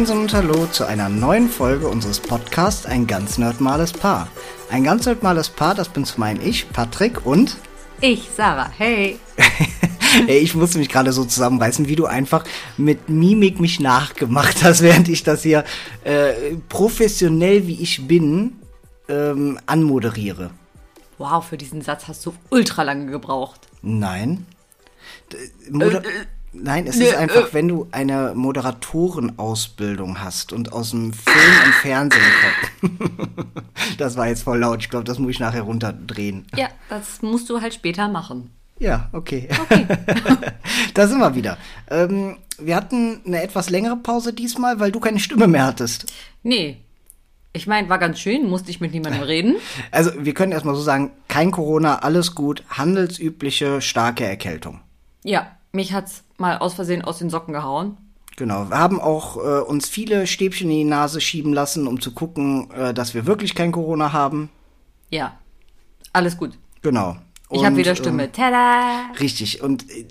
Moinsen und Hallo zu einer neuen Folge unseres Podcasts Ein ganz nerdmales Paar. Ein ganz nerdmales Paar, das bin zum einen ich, Patrick und... Ich, Sarah. Hey. Ey, ich musste mich gerade so zusammenreißen, wie du einfach mit Mimik mich nachgemacht hast, während ich das hier äh, professionell wie ich bin ähm, anmoderiere. Wow, für diesen Satz hast du ultra lange gebraucht. Nein. D Moder Nein, es ist einfach, wenn du eine Moderatorenausbildung hast und aus dem Film und Fernsehen kommst. das war jetzt voll laut. Ich glaube, das muss ich nachher runterdrehen. Ja, das musst du halt später machen. Ja, okay. Okay. da sind wir wieder. Ähm, wir hatten eine etwas längere Pause diesmal, weil du keine Stimme mehr hattest. Nee. Ich meine, war ganz schön, musste ich mit niemandem reden. Also, wir können erstmal so sagen, kein Corona, alles gut, handelsübliche starke Erkältung. Ja, mich hat's mal aus Versehen aus den Socken gehauen. Genau, wir haben auch äh, uns viele Stäbchen in die Nase schieben lassen, um zu gucken, äh, dass wir wirklich kein Corona haben. Ja. Alles gut. Genau. Ich habe Und, wieder Stimme. ähm, Tada! richtig. Und äh,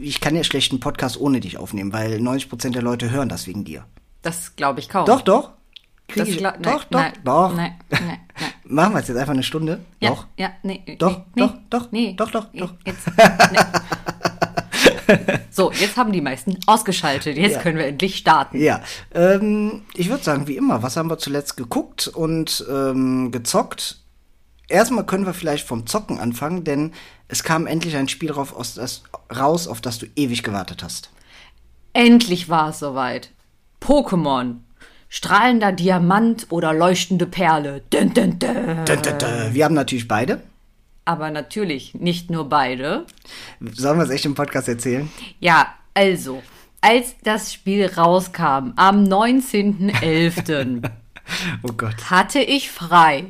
ich kann ja schlecht einen Podcast ohne dich aufnehmen, weil 90% der Leute hören das wegen dir. Das glaube ich kaum. Doch, doch. Krieg ich, gla- doch, nein, doch, nein, doch. Nein. Machen wir jetzt jetzt einfach eine Stunde? Ja, Doch. Ja, nee. Doch, nee, doch, nee, doch, nee. doch, doch, doch. Jetzt, nee. so, jetzt haben die meisten ausgeschaltet. Jetzt Ja. können wir endlich starten. Ja, ähm, ich würde sagen, wie immer, was haben wir zuletzt geguckt und ähm, gezockt? Erstmal können wir vielleicht vom Zocken anfangen, denn es kam endlich ein Spiel rauf, aus das, raus, auf das du ewig gewartet hast. Endlich war es soweit. Pokémon. Strahlender Diamant oder leuchtende Perle. Dö, dö, dö. Wir haben natürlich beide. Aber natürlich nicht nur beide. Sollen wir es echt im Podcast erzählen? Ja, also, als das Spiel rauskam, am 19.11. Oh Gott. hatte ich frei.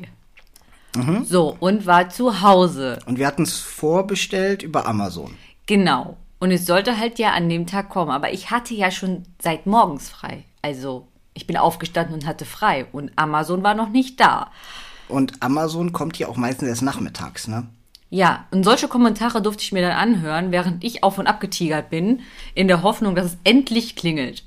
So, und war zu Hause. Und wir hatten es vorbestellt über Amazon. Genau. Und es sollte halt ja an dem Tag kommen. Aber ich hatte ja schon seit morgens frei. Also, ich bin aufgestanden und hatte frei. Und Amazon war noch nicht da. Und Amazon kommt ja auch meistens erst nachmittags, ne? Ja, und solche Kommentare durfte ich mir dann anhören, während ich auf und ab getigert bin, in der Hoffnung, dass es endlich klingelt.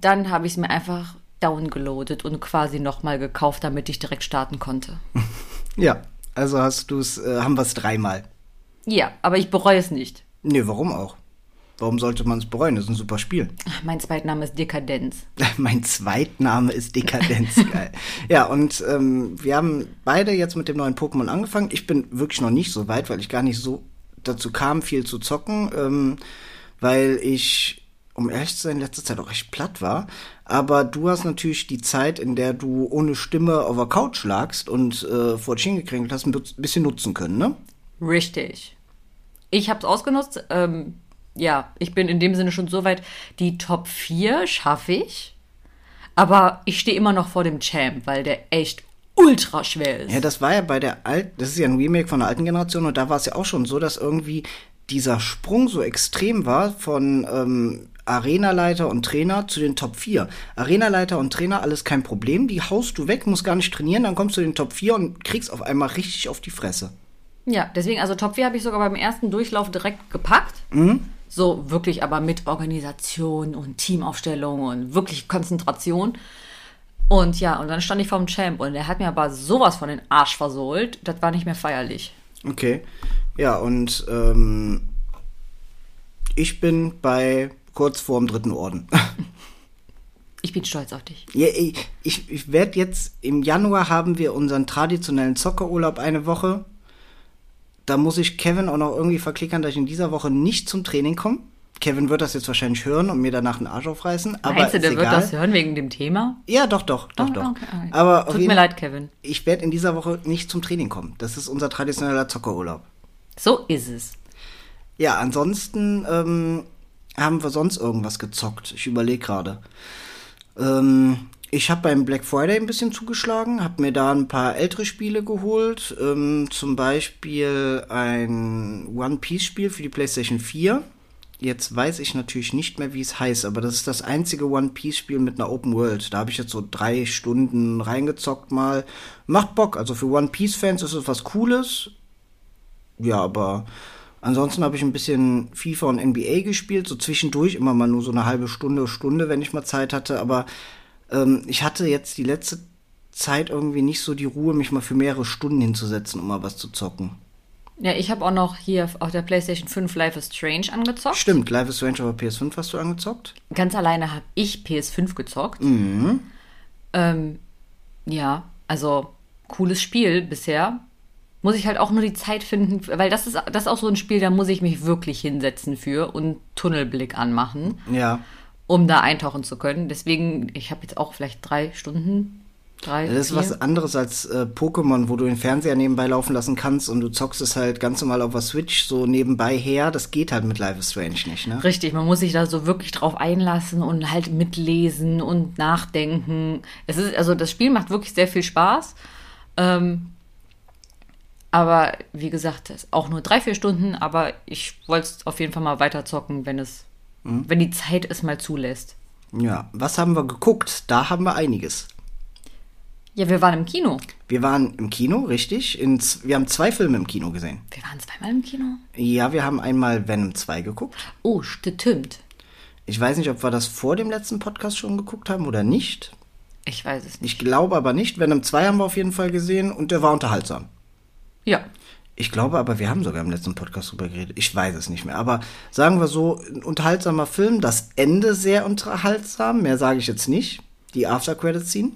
Dann habe ich es mir einfach downgeloadet und quasi nochmal gekauft, damit ich direkt starten konnte. Ja. Also hast du es, äh, haben wir es dreimal. Ja, aber ich bereue es nicht. Nee, warum auch? Warum sollte man es bereuen? Das ist ein super Spiel. Mein Zweitname ist Dekadenz. Mein Zweitname ist Dekadenz. Geil. Ja, und ähm, wir haben beide jetzt mit dem neuen Pokémon angefangen. Ich bin wirklich noch nicht so weit, weil ich gar nicht so dazu kam, viel zu zocken, ähm, weil ich, um ehrlich zu sein, in letzter Zeit auch recht platt war. Aber du hast natürlich die Zeit, in der du ohne Stimme auf der Couch lagst und äh, vor dich hingekränkelt hast, ein bisschen nutzen können, ne? Richtig. Ich habe es ausgenutzt. Ähm, ja, ich bin in dem Sinne schon so weit. Die Top 4 schaffe ich. Aber ich stehe immer noch vor dem Champ, weil der echt ultra schwer ist. Ja, das war ja bei der alten, das ist ja ein Remake von der alten Generation und da war es ja auch schon so, dass irgendwie dieser Sprung so extrem war von ähm, Arenaleiter und Trainer zu den Top 4. Arenaleiter und Trainer, alles kein Problem, die haust du weg, musst gar nicht trainieren, dann kommst du in den Top 4 und kriegst auf einmal richtig auf die Fresse. Ja, deswegen, also Top 4 habe ich sogar beim ersten Durchlauf direkt gepackt. So wirklich aber mit Organisation und Teamaufstellung und wirklich Konzentration. Und ja, und dann stand ich vorm Champ und der hat mir aber sowas von den Arsch versohlt, das war nicht mehr feierlich. Okay. Ja, und ähm, ich bin bei kurz vorm dritten Orden. Ich bin stolz auf dich. Ja, ich, ich, ich werde jetzt im Januar haben wir unseren traditionellen Zockerurlaub eine Woche. Da muss ich Kevin auch noch irgendwie verklickern, dass ich in dieser Woche nicht zum Training komme. Kevin wird das jetzt wahrscheinlich hören und mir danach den Arsch aufreißen. Aber Meinst du, ist der wird egal. das hören wegen dem Thema? Ja, doch, doch, doch, Ah, doch. okay, okay. Aber Tut mir leid, Kevin. Ich werde in dieser Woche nicht zum Training kommen. Das ist unser traditioneller Zockerurlaub. So ist es. Ja, ansonsten ähm, haben wir sonst irgendwas gezockt. Ich überlege gerade. Ähm, ich habe beim Black Friday ein bisschen zugeschlagen, habe mir da ein paar ältere Spiele geholt. Ähm, zum Beispiel ein One Piece Spiel für die PlayStation 4. Jetzt weiß ich natürlich nicht mehr, wie es heißt, aber das ist das einzige One Piece Spiel mit einer Open World. Da habe ich jetzt so drei Stunden reingezockt mal. Macht Bock. Also für One Piece Fans ist es was Cooles. Ja, aber Ansonsten habe ich ein bisschen FIFA und NBA gespielt, so zwischendurch, immer mal nur so eine halbe Stunde, Stunde, wenn ich mal Zeit hatte. Aber ähm, ich hatte jetzt die letzte Zeit irgendwie nicht so die Ruhe, mich mal für mehrere Stunden hinzusetzen, um mal was zu zocken. Ja, ich habe auch noch hier auf der PlayStation 5 Life is Strange angezockt. Stimmt, Life is Strange auf PS5 hast du angezockt? Ganz alleine habe ich PS5 gezockt. Mhm. Ähm, ja, also cooles Spiel bisher. Muss ich halt auch nur die Zeit finden, weil das ist, das ist auch so ein Spiel, da muss ich mich wirklich hinsetzen für und Tunnelblick anmachen, Ja. Um da eintauchen zu können. Deswegen, ich habe jetzt auch vielleicht drei Stunden. Drei, Das ist vier. was anderes als äh, Pokémon, wo du den Fernseher nebenbei laufen lassen kannst und du zockst es halt ganz normal auf der Switch so nebenbei her. Das geht halt mit Life is Strange nicht, ne? Richtig, man muss sich da so wirklich drauf einlassen und halt mitlesen und nachdenken. Es ist, also das Spiel macht wirklich sehr viel Spaß. Ähm, aber wie gesagt, auch nur drei, vier Stunden, aber ich wollte es auf jeden Fall mal weiterzocken, wenn es, wenn die Zeit es mal zulässt. Ja. Was haben wir geguckt? Da haben wir einiges. Ja, wir waren im Kino. Wir waren im Kino, richtig. In, wir haben zwei Filme im Kino gesehen. Wir waren zweimal im Kino. Ja, wir haben einmal Venom 2 geguckt. Oh, stimmt. Ich weiß nicht, ob wir das vor dem letzten Podcast schon geguckt haben oder nicht. Ich weiß es nicht. Ich glaube aber nicht. Venom 2 haben wir auf jeden Fall gesehen und der war unterhaltsam. Ja. Ich glaube aber, wir haben sogar im letzten Podcast drüber geredet. Ich weiß es nicht mehr. Aber sagen wir so, ein unterhaltsamer Film. Das Ende sehr unterhaltsam. Mehr sage ich jetzt nicht. Die After-Credit-Scene.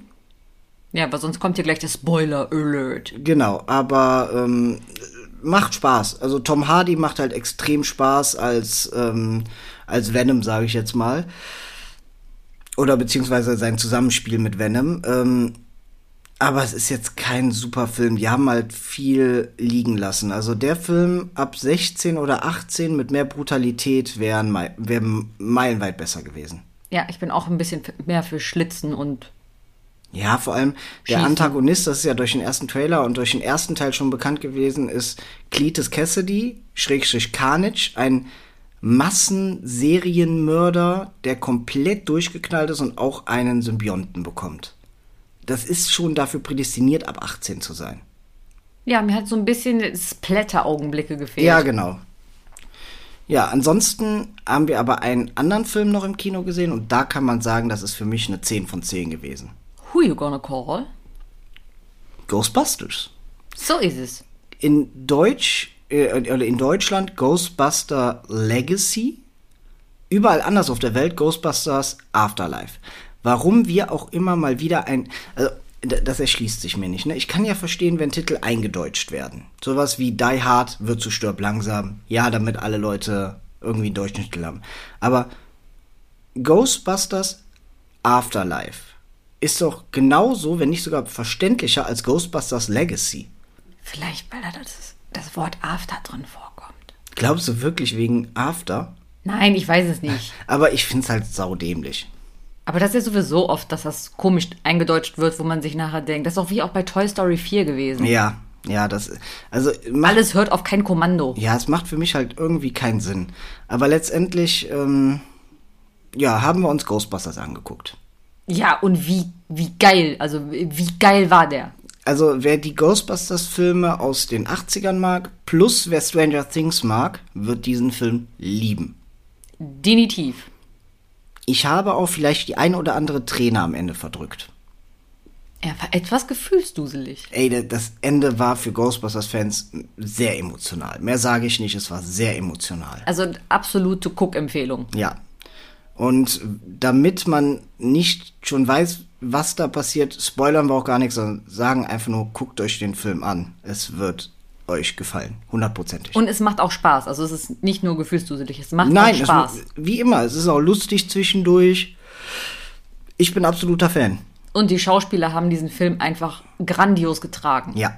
Ja, aber sonst kommt hier gleich der Spoiler-Alert. Genau, aber ähm, macht Spaß. Also Tom Hardy macht halt extrem Spaß als, ähm, als Venom, sage ich jetzt mal. Oder beziehungsweise sein Zusammenspiel mit Venom. Ähm, aber es ist jetzt kein super Film. Die haben halt viel liegen lassen. Also der Film ab 16 oder 18 mit mehr Brutalität wären mei wär meilenweit besser gewesen. Ja, ich bin auch ein bisschen mehr für Schlitzen und Ja, vor allem der Schießen. Antagonist, das ist ja durch den ersten Trailer und durch den ersten Teil schon bekannt gewesen, ist Cletus Cassidy, Schrägstrich Carnage, ein Massenserienmörder, der komplett durchgeknallt ist und auch einen Symbionten bekommt. Das ist schon dafür prädestiniert, ab 18 zu sein. ja, mir hat so ein bisschen Splatter-Augenblicke gefehlt. Ja, genau. Ja, ansonsten haben wir aber einen anderen Film noch im Kino gesehen und da kann man sagen, das ist für mich eine 10 von 10 gewesen. Who you gonna call? Ghostbusters. So ist es. in Deutsch, äh, oder in Deutschland Ghostbuster Legacy. Überall anders auf der Welt Ghostbusters Afterlife. Warum wir auch immer mal wieder ein, also das erschließt sich mir nicht. Ne? Ich kann ja verstehen, wenn Titel eingedeutscht werden. Sowas wie Die Hard wird zu stirb langsam. Ja, damit alle Leute irgendwie einen deutschen Titel haben. Aber Ghostbusters Afterlife ist doch genauso, wenn nicht sogar verständlicher als Ghostbusters Legacy. Vielleicht, weil da das, das Wort After drin vorkommt. Glaubst du wirklich wegen After? Nein, ich weiß es nicht. Aber ich find's halt saudämlich. Aber das ist ja sowieso oft, dass das komisch eingedeutscht wird, wo man sich nachher denkt. Das ist auch wie auch bei Toy Story 4 gewesen. Ja, ja, das, also, macht, Alles hört auf kein Kommando. ja, es macht für mich halt irgendwie keinen Sinn. Aber letztendlich, ähm, ja, haben wir uns Ghostbusters angeguckt. Ja, und wie, wie geil, also wie geil war der? Also, wer die Ghostbusters-Filme aus den 80ern mag, plus wer Stranger Things mag, wird diesen Film lieben. Definitiv. Ich habe auch vielleicht die ein oder andere Träne am Ende verdrückt. Er war etwas gefühlsduselig. Ey, da- das Ende war für Ghostbusters-Fans sehr emotional. Mehr sage ich nicht, es war sehr emotional. Also absolute Cook-Empfehlung. Ja. Und damit man nicht schon weiß, was da passiert, spoilern wir auch gar nichts, sondern sagen einfach nur, guckt euch den Film an. Es wird euch gefallen. Hundertprozentig. Und es macht auch Spaß. Also es ist nicht nur gefühlsduselig, es macht Nein, auch es, Spaß. wie immer, es ist auch lustig zwischendurch. Ich bin absoluter Fan. Und die Schauspieler haben diesen Film einfach grandios getragen. Ja.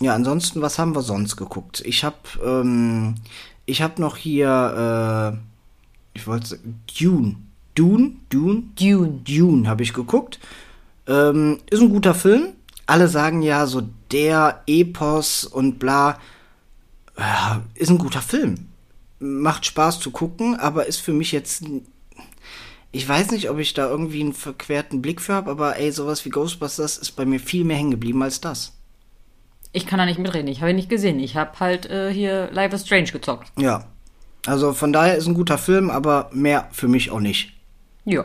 Ja, ansonsten, was haben wir sonst geguckt? Ich hab, ähm, ich hab noch hier, äh, ich wollte, Dune. Dune? Dune? Dune. Dune habe ich geguckt. Ähm, ist ein guter Film. Alle sagen ja so der Epos und bla. Ja, ist ein guter Film. Macht Spaß zu gucken, aber ist für mich jetzt. Ich weiß nicht, ob ich da irgendwie einen verquerten Blick für habe, aber ey, sowas wie Ghostbusters ist bei mir viel mehr hängen geblieben als das. Ich kann da nicht mitreden. Ich habe ihn nicht gesehen. Ich habe halt äh, hier Life is Strange gezockt. Ja. Also von daher ist ein guter Film, aber mehr für mich auch nicht. Ja.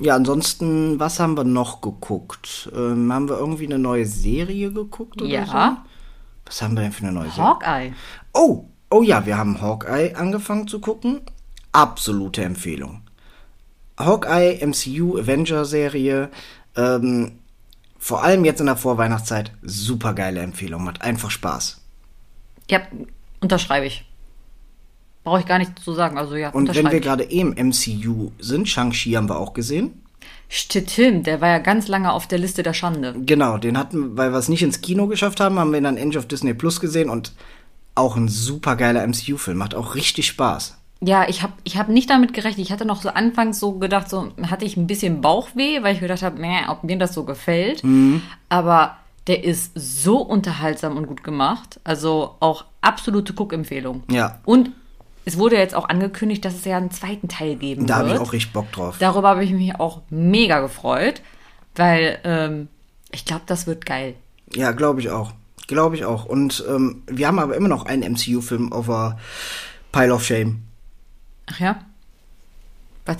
Ja, ansonsten, was haben wir noch geguckt? Ähm, haben wir irgendwie eine neue Serie geguckt oder Ja. so? Was haben wir denn für eine neue Serie? Hawkeye. Oh, oh ja, wir haben Hawkeye angefangen zu gucken. Absolute Empfehlung. Hawkeye, MCU, Avenger-Serie. Ähm, vor allem jetzt in der Vorweihnachtszeit. Super geile Empfehlung. Macht einfach Spaß. Ja, unterschreibe ich. Brauche ich gar nicht zu sagen. Also ja, Und wenn wir gerade im MCU sind, Shang-Chi haben wir auch gesehen. Stimmt, der war ja ganz lange auf der Liste der Schande. Genau, den hatten, weil wir es nicht ins Kino geschafft haben, haben wir ihn dann End of Disney Plus gesehen und auch ein super geiler MCU-Film. Macht auch richtig Spaß. Ja, ich habe ich hab nicht damit gerechnet. Ich hatte noch so anfangs so gedacht, so hatte ich ein bisschen Bauchweh, weil ich gedacht habe, ob mir das so gefällt. Mhm. Aber der ist so unterhaltsam und gut gemacht. Also auch absolute Guckempfehlung. Ja. Und es wurde jetzt auch angekündigt, dass es ja einen zweiten Teil geben Da habe wird. ich auch richtig Bock drauf. Darüber habe ich mich auch mega gefreut, weil ähm, ich glaube, das wird geil. Ja, glaube ich auch. Glaube ich auch. Und ähm, wir haben aber immer noch einen MCU-Film auf der Pile of Shame. Ach ja? Was?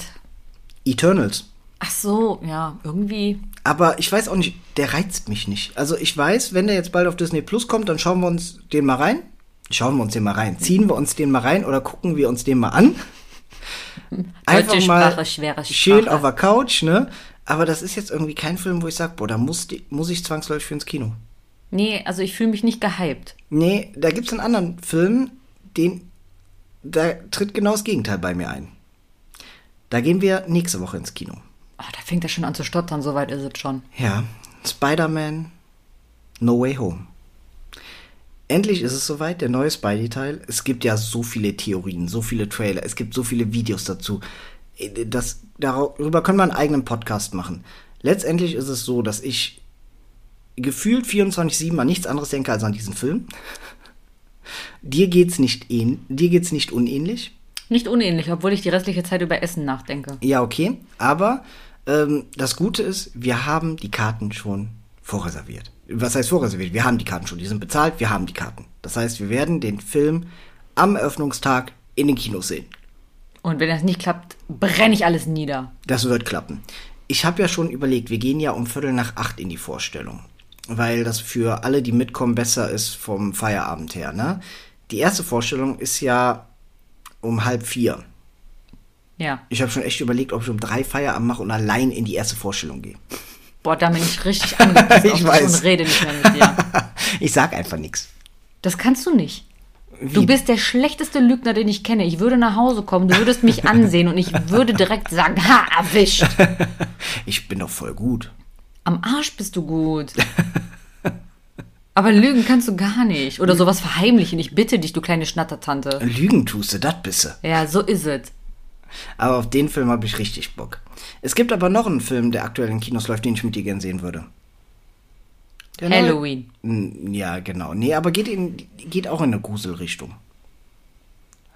Eternals. Ach so, ja, irgendwie. Aber ich weiß auch nicht, der reizt mich nicht. Also ich weiß, wenn der jetzt bald auf Disney Plus kommt, dann schauen wir uns den mal rein. Schauen wir uns den mal rein. Ziehen wir uns den mal rein oder gucken wir uns den mal an. Deutsche Sprache, schwere schön Sprache. auf der Couch, ne? Aber das ist jetzt irgendwie kein Film, wo ich sage, boah, da muss, die, muss ich zwangsläufig für ins Kino. Nee, also ich fühle mich nicht gehypt. Nee, da gibt's einen anderen Film, den, da tritt genau das Gegenteil bei mir ein. Da gehen wir nächste Woche ins Kino. Oh, da fängt er schon an zu stottern, soweit ist es schon. Ja, Spider-Man No Way Home. Endlich ist es soweit, der neue Spidey-Teil. Es gibt ja so viele Theorien, so viele Trailer, es gibt so viele Videos dazu. Das, darüber können wir einen eigenen Podcast machen. Letztendlich ist es so, dass ich gefühlt 24-7 an nichts anderes denke als an diesen Film. Dir geht's nicht dir geht's nicht unähnlich. Nicht unähnlich, obwohl ich die restliche Zeit über Essen nachdenke. Ja, okay. Aber ähm, das Gute ist, wir haben die Karten schon vorreserviert. Was heißt vorreserviert? Wir haben die Karten schon. Die sind bezahlt, wir haben die Karten. Das heißt, wir werden den Film am Eröffnungstag in den Kinos sehen. Und wenn das nicht klappt, brenne ich alles nieder. Das wird klappen. Ich habe ja schon überlegt, wir gehen ja um Viertel nach acht in die Vorstellung. Weil das für alle, die mitkommen, besser ist vom Feierabend her. Ne? Die erste Vorstellung ist ja um halb vier. Ja. Ich habe schon echt überlegt, ob ich um drei Feierabend mache und allein in die erste Vorstellung gehe. Boah, da bin ich richtig angepisst Ich weiß. und rede nicht mehr mit dir. Ich sag einfach nichts. Das kannst du nicht. Wie? Du bist der schlechteste Lügner, den ich kenne. Ich würde nach Hause kommen, du würdest mich ansehen und ich würde direkt sagen, ha, erwischt. Ich bin doch voll gut. Am Arsch bist du gut. Aber lügen kannst du gar nicht. Oder sowas verheimlichen. Ich bitte dich, du kleine Schnattertante. Lügen tust du, das bisse. Ja, so ist es. Aber auf den Film habe ich richtig Bock. Es gibt aber noch einen Film, der aktuell in Kinos läuft, den ich mit dir gern sehen würde. Der neue- Halloween. N- Ja, genau. Nee, aber geht, in, geht auch in eine Gruselrichtung.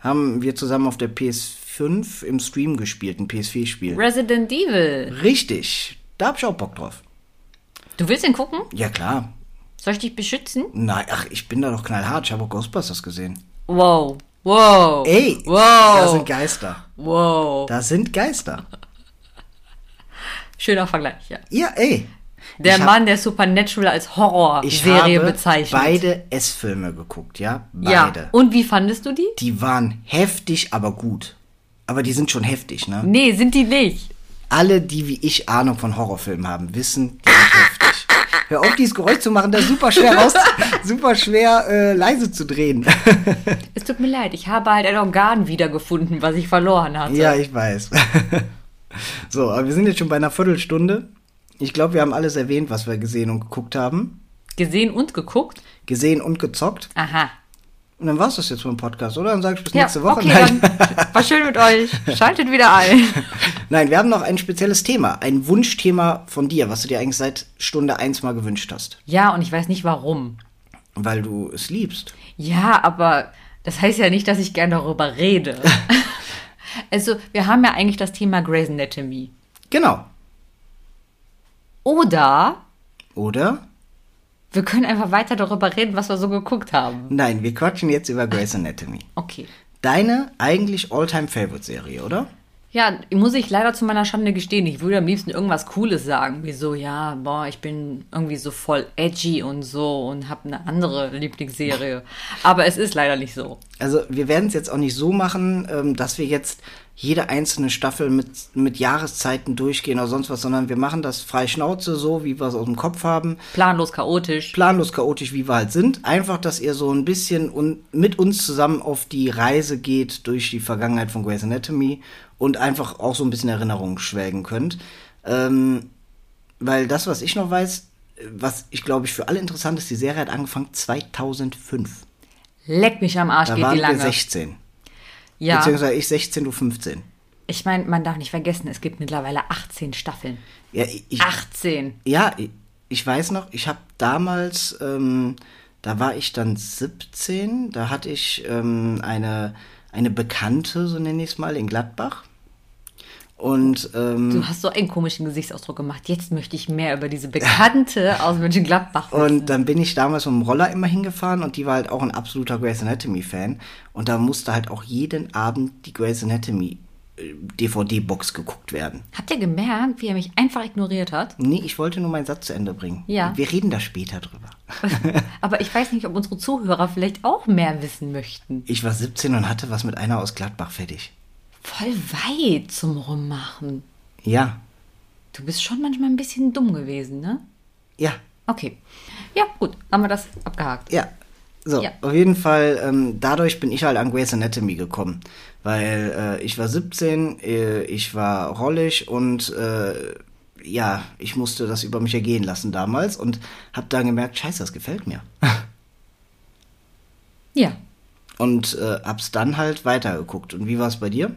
Haben wir zusammen auf der PS5 im Stream gespielt, ein PS4-Spiel. Resident Evil. Richtig. Da hab ich auch Bock drauf. Du willst den gucken? Ja, klar. Soll ich dich beschützen? Nein, ach, ich bin da doch knallhart. Ich habe auch Ghostbusters gesehen. Wow. Wow. Ey, Wow. da sind Geister. Wow. Da sind Geister. Schöner Vergleich, ja. Ja, ey. Der Ich hab- Mann, der Supernatural als Ich Horrorserie habe bezeichnet. beide S-Filme geguckt, ja? Ja. Beide. Und wie fandest du die? Die waren heftig, aber gut. Aber die sind schon heftig, ne? Nee, sind die nicht. Alle, die wie ich Ahnung von Horrorfilmen haben, wissen, die sind. Hör auf, dieses Geräusch zu machen, das ist super schwer raus, super schwer äh, leise zu drehen. Es tut mir leid, ich habe halt ein Organ wiedergefunden, was ich verloren hatte. ja, ich weiß. so, aber wir sind jetzt schon bei einer Viertelstunde. Ich glaube, wir haben alles erwähnt, was wir gesehen und geguckt haben. Gesehen und geguckt? Gesehen und gezockt. Aha. Und dann war's das jetzt mit dem Podcast, oder? Dann sag ich bis Ja, nächste Woche. okay, Nein. dann war schön mit euch. Schaltet wieder ein. Nein, wir haben noch ein spezielles Thema, ein Wunschthema von dir, was du dir eigentlich seit Stunde eins mal gewünscht hast. Ja, und ich weiß nicht warum. Weil du es liebst. Ja, aber das heißt ja nicht, dass ich gerne darüber rede. also, wir haben ja eigentlich das Thema Grey's Anatomy. Genau. Oder Oder? Wir können einfach weiter darüber reden, was wir so geguckt haben. Nein, wir quatschen jetzt über Grey's Anatomy. Okay. Deine eigentlich All-Time-Favorite-Serie, oder? Ja, muss ich leider zu meiner Schande gestehen. Ich würde am liebsten irgendwas Cooles sagen, wie so, ja, boah, ich bin irgendwie so voll edgy und so und habe eine andere Lieblingsserie. Aber es ist leider nicht so. Also wir werden es jetzt auch nicht so machen, ähm, dass wir jetzt jede einzelne Staffel mit, mit Jahreszeiten durchgehen oder sonst was, sondern wir machen das frei Schnauze so, wie wir es aus dem Kopf haben. Planlos, chaotisch. Planlos, chaotisch, wie wir halt sind. Einfach, dass ihr so ein bisschen un mit uns zusammen auf die Reise geht durch die Vergangenheit von Grey's Anatomy und einfach auch so ein bisschen Erinnerungen schwelgen könnt. Ähm, weil das, was ich noch weiß, was ich glaube ich für alle interessant ist, die Serie hat angefangen 2005. Leck mich am Arsch, Da geht waren die lange. wir 16. ja, Beziehungsweise ich 16, du 15. ich meine, man darf nicht vergessen, es gibt mittlerweile 18 Staffeln. Ja, ich, 18. ja, ich- weiß noch, ich habe damals, ähm, da war ich dann 17, da hatte ich ähm, eine, eine Bekannte, so nenne ich es mal, in Gladbach. Und ähm, Du hast so einen komischen Gesichtsausdruck gemacht. Jetzt möchte ich mehr über diese Bekannte aus Mönchengladbach wissen. Und dann bin ich damals mit dem Roller immer hingefahren und die war halt auch ein absoluter Grey's Anatomy-Fan. Und da musste halt auch jeden Abend die Grey's Anatomy äh, DVD-Box geguckt werden. Habt ihr gemerkt, wie er mich einfach ignoriert hat? Nee, ich wollte nur meinen Satz zu Ende bringen. Ja. Wir reden da später drüber. Aber ich weiß nicht, ob unsere Zuhörer vielleicht auch mehr wissen möchten. Ich war 17 und hatte was mit einer aus Gladbach fertig. Voll weit zum Rummachen. Ja, Du bist schon manchmal ein bisschen dumm gewesen, ne? ja, Okay. Ja, gut, haben wir das abgehakt. ja. So, Ja. auf jeden Fall, ähm, dadurch bin ich halt an Grey's Anatomy gekommen. Weil äh, ich war 17, äh, ich war rollig und äh, ja, ich musste das über mich ergehen lassen damals und hab dann gemerkt, scheiße, das gefällt mir. Ja. Und äh, hab's dann halt weitergeguckt. Und wie war es bei dir?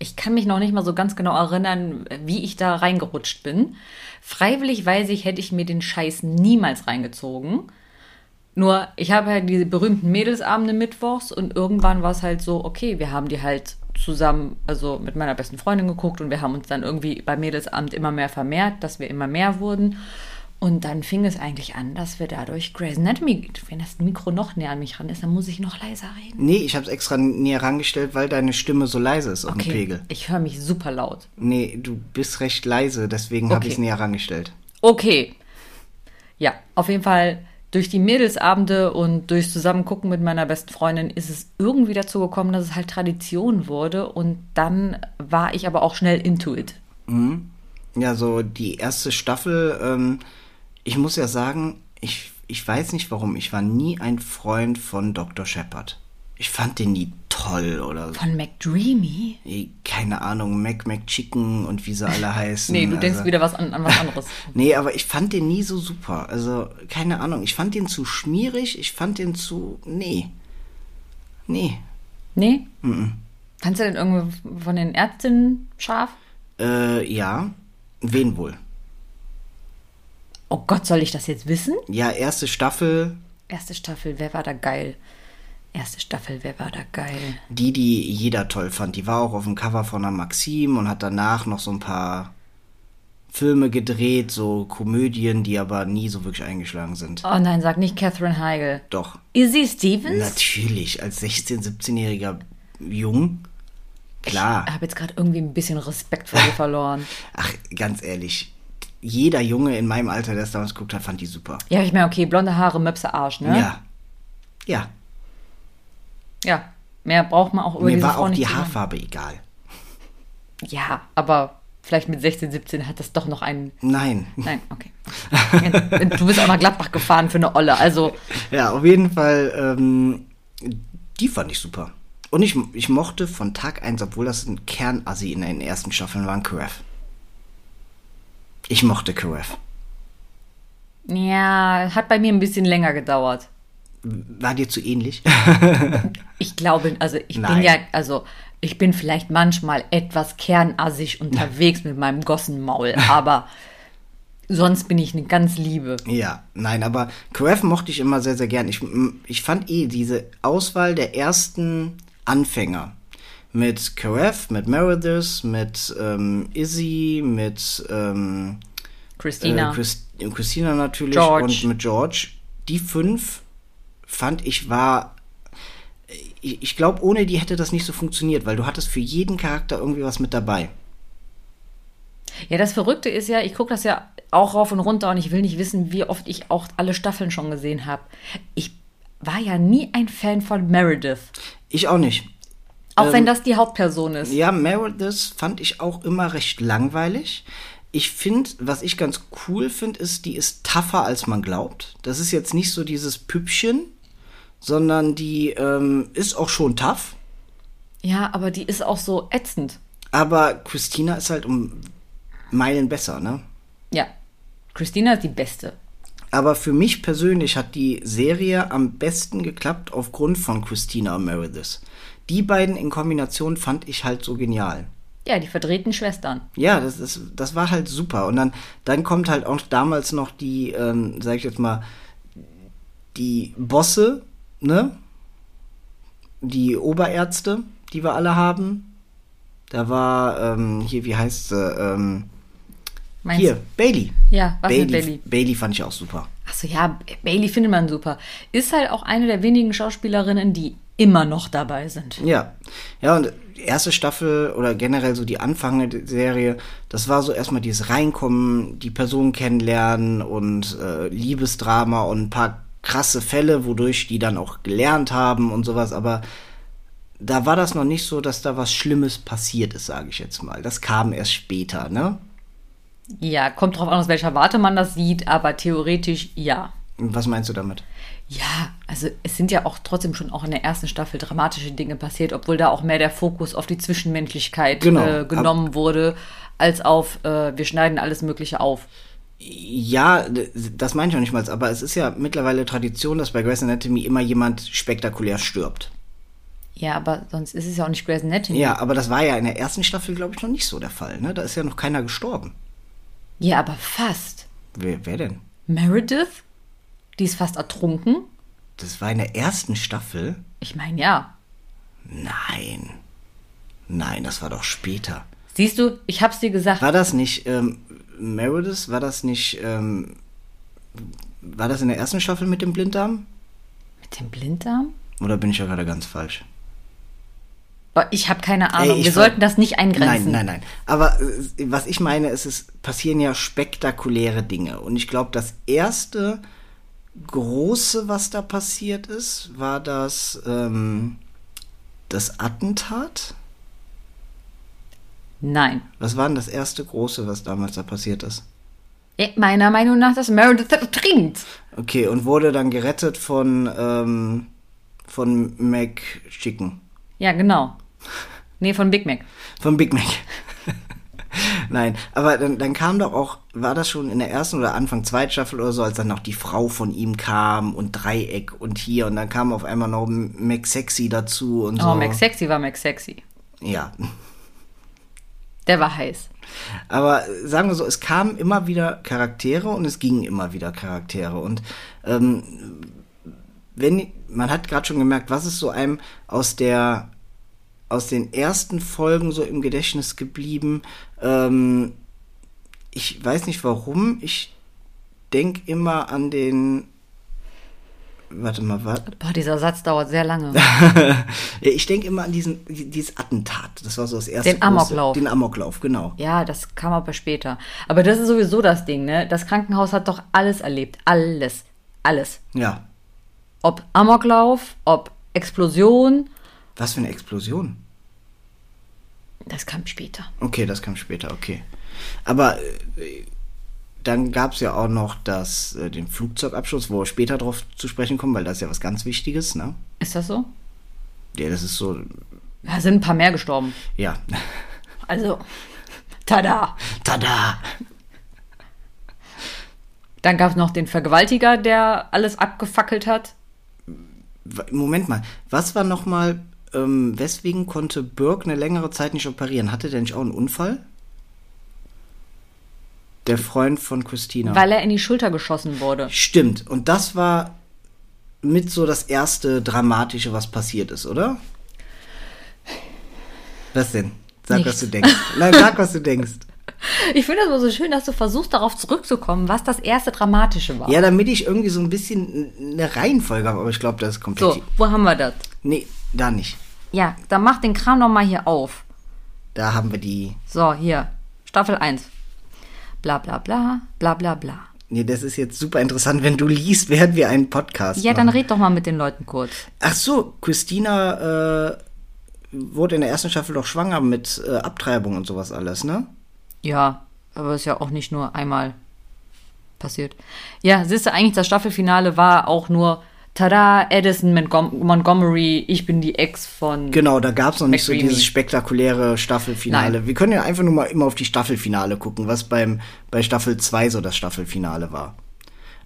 Ich kann mich noch nicht mal so ganz genau erinnern, wie ich da reingerutscht bin. Freiwillig weiß ich, hätte ich mir den Scheiß niemals reingezogen. Nur, ich habe halt diese berühmten Mädelsabende mittwochs und irgendwann war es halt so, okay, wir haben die halt zusammen, also mit meiner besten Freundin geguckt und wir haben uns dann irgendwie beim Mädelsabend immer mehr vermehrt, dass wir immer mehr wurden. Und dann fing es eigentlich an, dass wir dadurch Grey's Anatomy, wenn das Mikro noch näher an mich ran ist, dann muss ich noch leiser reden. Nee, ich hab's extra näher rangestellt, weil deine Stimme so leise ist auf dem Okay, Pegel. ich höre mich super laut. Nee, du bist recht leise, deswegen Okay. ich's näher rangestellt. Okay. Ja, auf jeden Fall durch die Mädelsabende und durchs Zusammengucken mit meiner besten Freundin ist es irgendwie dazu gekommen, dass es halt Tradition wurde und dann war ich aber auch schnell into it. Ja, so die erste Staffel, ähm, ich muss ja sagen, ich, ich weiß nicht warum, ich war nie ein Freund von Dr. Shepard. Ich fand den nie toll oder so. Von McDreamy? Keine Ahnung, Mac McChicken und wie sie alle heißen. Nee, du denkst also, wieder was an, an was anderes. Nee, aber ich fand den nie so super. Also, keine Ahnung, ich fand den zu schmierig, ich fand den zu. Nee. Nee. Nee? Fandst du denn irgendwie von den Ärztinnen scharf? Äh, ja. Wen wohl? Oh Gott, soll ich das jetzt wissen? Ja, erste Staffel, Erste Staffel, wer war da geil? Erste Staffel, wer war da geil? die, die jeder toll fand. Die war auch auf dem Cover von der Maxim und hat danach noch so ein paar Filme gedreht, so Komödien, die aber nie so wirklich eingeschlagen sind. Oh nein, sag nicht Catherine Heigl. Doch. Izzy Stevens? Natürlich, als 16-, 17-jähriger Jung. Klar. Ich habe jetzt gerade irgendwie ein bisschen Respekt vor dir verloren. Ach, ganz ehrlich. Jeder Junge in meinem Alter, der es damals geguckt hat, fand die super. Ja, ich meine, okay, blonde Haare, Möpse, Arsch, ne? Ja. Ja. Ja. Mehr braucht man auch über Mir diese war Frau auch die. Haarfarbe egal. Ja, aber vielleicht mit 16, 17 hat das doch noch einen. Nein. Nein, okay. du bist auch nach Gladbach gefahren für eine Olle, also. Ja, auf jeden Fall, ähm, die fand ich super. Und ich, ich mochte von Tag 1, obwohl das ein Kernassi in den ersten Staffeln war, Karef. Ich mochte Karef. Ja, hat bei mir ein bisschen länger gedauert. War dir zu ähnlich? Ich glaube, also ich bin Nein. ja, also ich bin vielleicht manchmal etwas kernassig unterwegs mit meinem Gossenmaul, aber sonst bin ich eine ganz Liebe. ja, nein, aber Karef mochte ich immer sehr, sehr gern. Ich, ich fand eh diese Auswahl der ersten Anfänger mit Karef, mit Meredith, mit ähm, Izzy, mit ähm, Christina. Äh, Chris, Christina natürlich George. und mit George. Die fünf fand ich war. Ich, ich glaube, ohne die hätte das nicht so funktioniert, weil du hattest für jeden Charakter irgendwie was mit dabei. Ja, das Verrückte ist ja, ich gucke das ja auch rauf und runter und ich will nicht wissen, wie oft ich auch alle Staffeln schon gesehen habe. Ich war ja nie ein Fan von Meredith. Ich auch nicht. Auch wenn das die Hauptperson ist. Ja, Meredith fand ich auch immer recht langweilig. Ich finde, was ich ganz cool finde, ist, die ist tougher, als man glaubt. Das ist jetzt nicht so dieses Püppchen, sondern die ähm, ist auch schon tough. Ja, aber die ist auch so ätzend. Aber Christina ist halt um Meilen besser, ne? Ja. Christina ist die Beste. Aber für mich persönlich hat die Serie am besten geklappt aufgrund von Christina und Meredith. Die beiden in Kombination fand ich halt so genial. Ja, die verdrehten Schwestern. Ja, das, ist, das war halt super. Und dann, dann kommt halt auch damals noch die, ähm, sag ich jetzt mal, die Bosse, ne? Die Oberärzte, die wir alle haben. Da war, ähm, hier, wie heißt sie? Ähm, Meinst hier? Bailey. Ja, was Bailey, mit Bailey? Bailey fand ich auch super. Achso, ja, Bailey findet man super. Ist halt auch eine der wenigen Schauspielerinnen, die immer noch dabei sind. Ja. Ja, und erste Staffel oder generell so die Anfang der Serie, das war so erstmal dieses Reinkommen, die Person kennenlernen und äh, Liebesdrama und ein paar krasse Fälle, wodurch die dann auch gelernt haben und sowas, aber da war das noch nicht so, dass da was Schlimmes passiert ist, sage ich jetzt mal. Das kam erst später, ne? Ja, kommt drauf an, aus welcher Warte man das sieht, aber theoretisch ja. Was meinst du damit? Ja, also es sind ja auch trotzdem schon auch in der ersten Staffel dramatische Dinge passiert, obwohl da auch mehr der Fokus auf die Zwischenmenschlichkeit Genau. äh, genommen wurde, als auf äh, wir schneiden alles Mögliche auf. Ja, das meine ich auch nicht mal, aber es ist ja mittlerweile Tradition, dass bei Grey's Anatomy immer jemand spektakulär stirbt. Ja, aber sonst ist es ja auch nicht Grey's Anatomy. Ja, aber das war ja in der ersten Staffel, glaube ich, noch nicht so der Fall. Ne? Da ist ja noch keiner gestorben. Ja, aber fast. Wer, wer denn? Meredith? Die ist fast ertrunken? Das war in der ersten Staffel? Ich meine, ja. Nein. Nein, das war doch später. Siehst du, ich hab's dir gesagt. War das nicht ähm, Meredith? War das nicht. Ähm, war das in der ersten Staffel mit dem Blinddarm? Mit dem Blinddarm? Oder bin ich ja gerade ganz falsch? Ich habe keine Ahnung. ich Wir sollten das nicht eingrenzen. Nein, nein, nein. Aber äh, was ich meine, ist, es passieren ja spektakuläre Dinge. Und ich glaube, das erste große, was da passiert ist, war das, ähm, das Attentat. Nein. Was war denn das erste große, was damals da passiert ist? Meiner Meinung nach, dass Meredith ertrinkt. Okay, und wurde dann gerettet von, ähm, von Mac Chicken. Ja, genau. Nee, von Big Mac. Von Big Mac. Nein, aber dann, dann kam doch auch, war das schon in der ersten oder Anfang zweiten Staffel oder so, als dann noch die Frau von ihm kam und Dreieck und hier und dann kam auf einmal noch Mac Sexy dazu und so. Oh, Mac Sexy war Mac Sexy. Ja, Der war heiß. aber äh, sagen wir so, es kamen immer wieder Charaktere und es gingen immer wieder Charaktere und ähm, wenn man hat gerade schon gemerkt, was ist so einem aus der aus den ersten Folgen so im Gedächtnis geblieben. Ähm, ich weiß nicht warum. Ich denk immer an den. Warte mal, was? Boah, dieser Satz dauert sehr lange. Ich denke immer an diesen, dieses Attentat. Das war so das erste. Den Amoklauf. Den Amoklauf, genau. Ja, das kam aber später. Aber das ist sowieso das Ding, ne? Das Krankenhaus hat doch alles erlebt. Alles. Alles. Ja. Ob Amoklauf, ob Explosion, Was für eine Explosion. Das kam später. Okay, das kam später, okay. Aber äh, dann gab es ja auch noch das, äh, den Flugzeugabschuss, wo wir später drauf zu sprechen kommen, weil das ist ja was ganz Wichtiges, ne? Ist das so? Ja, das ist so, Da sind ein paar mehr gestorben. ja. Also, tada. Tada! Dann gab es noch den Vergewaltiger, der alles abgefackelt hat. Moment mal, was war nochmal, ähm, weswegen konnte Burke eine längere Zeit nicht operieren? Hatte der nicht auch einen Unfall? Der Freund von Christina. Weil er in die Schulter geschossen wurde. Stimmt, und das war mit so das erste Dramatische, was passiert ist, oder? Was denn? Sag, was Nichts. du denkst. Nein, sag, was du denkst. Ich finde es aber so schön, dass du versuchst, darauf zurückzukommen, was das erste Dramatische war. Ja, damit ich irgendwie so ein bisschen eine Reihenfolge habe, aber ich glaube, das ist komplett. So, wo haben wir das? Nee, da nicht. Ja, dann mach den Kram noch mal hier auf. Da haben wir die. So, hier. Staffel 1. Bla bla bla, bla bla bla. Nee, das ist jetzt super interessant, wenn du liest, während wir einen Podcast Ja, dann machen. red doch mal mit den Leuten kurz. Ach so, Christina äh, wurde in der ersten Staffel doch schwanger mit äh, Abtreibung und sowas alles, ne? Ja, aber ist ja auch nicht nur einmal passiert. Ja, siehst du, eigentlich das Staffelfinale war auch nur Tada, Edison Montgom Montgomery, ich bin die Ex von. Genau, da gab's noch nicht so McDreamy. dieses spektakuläre Staffelfinale. Nein. Wir können ja einfach nur mal immer auf die Staffelfinale gucken, was beim bei Staffel 2 so das Staffelfinale war.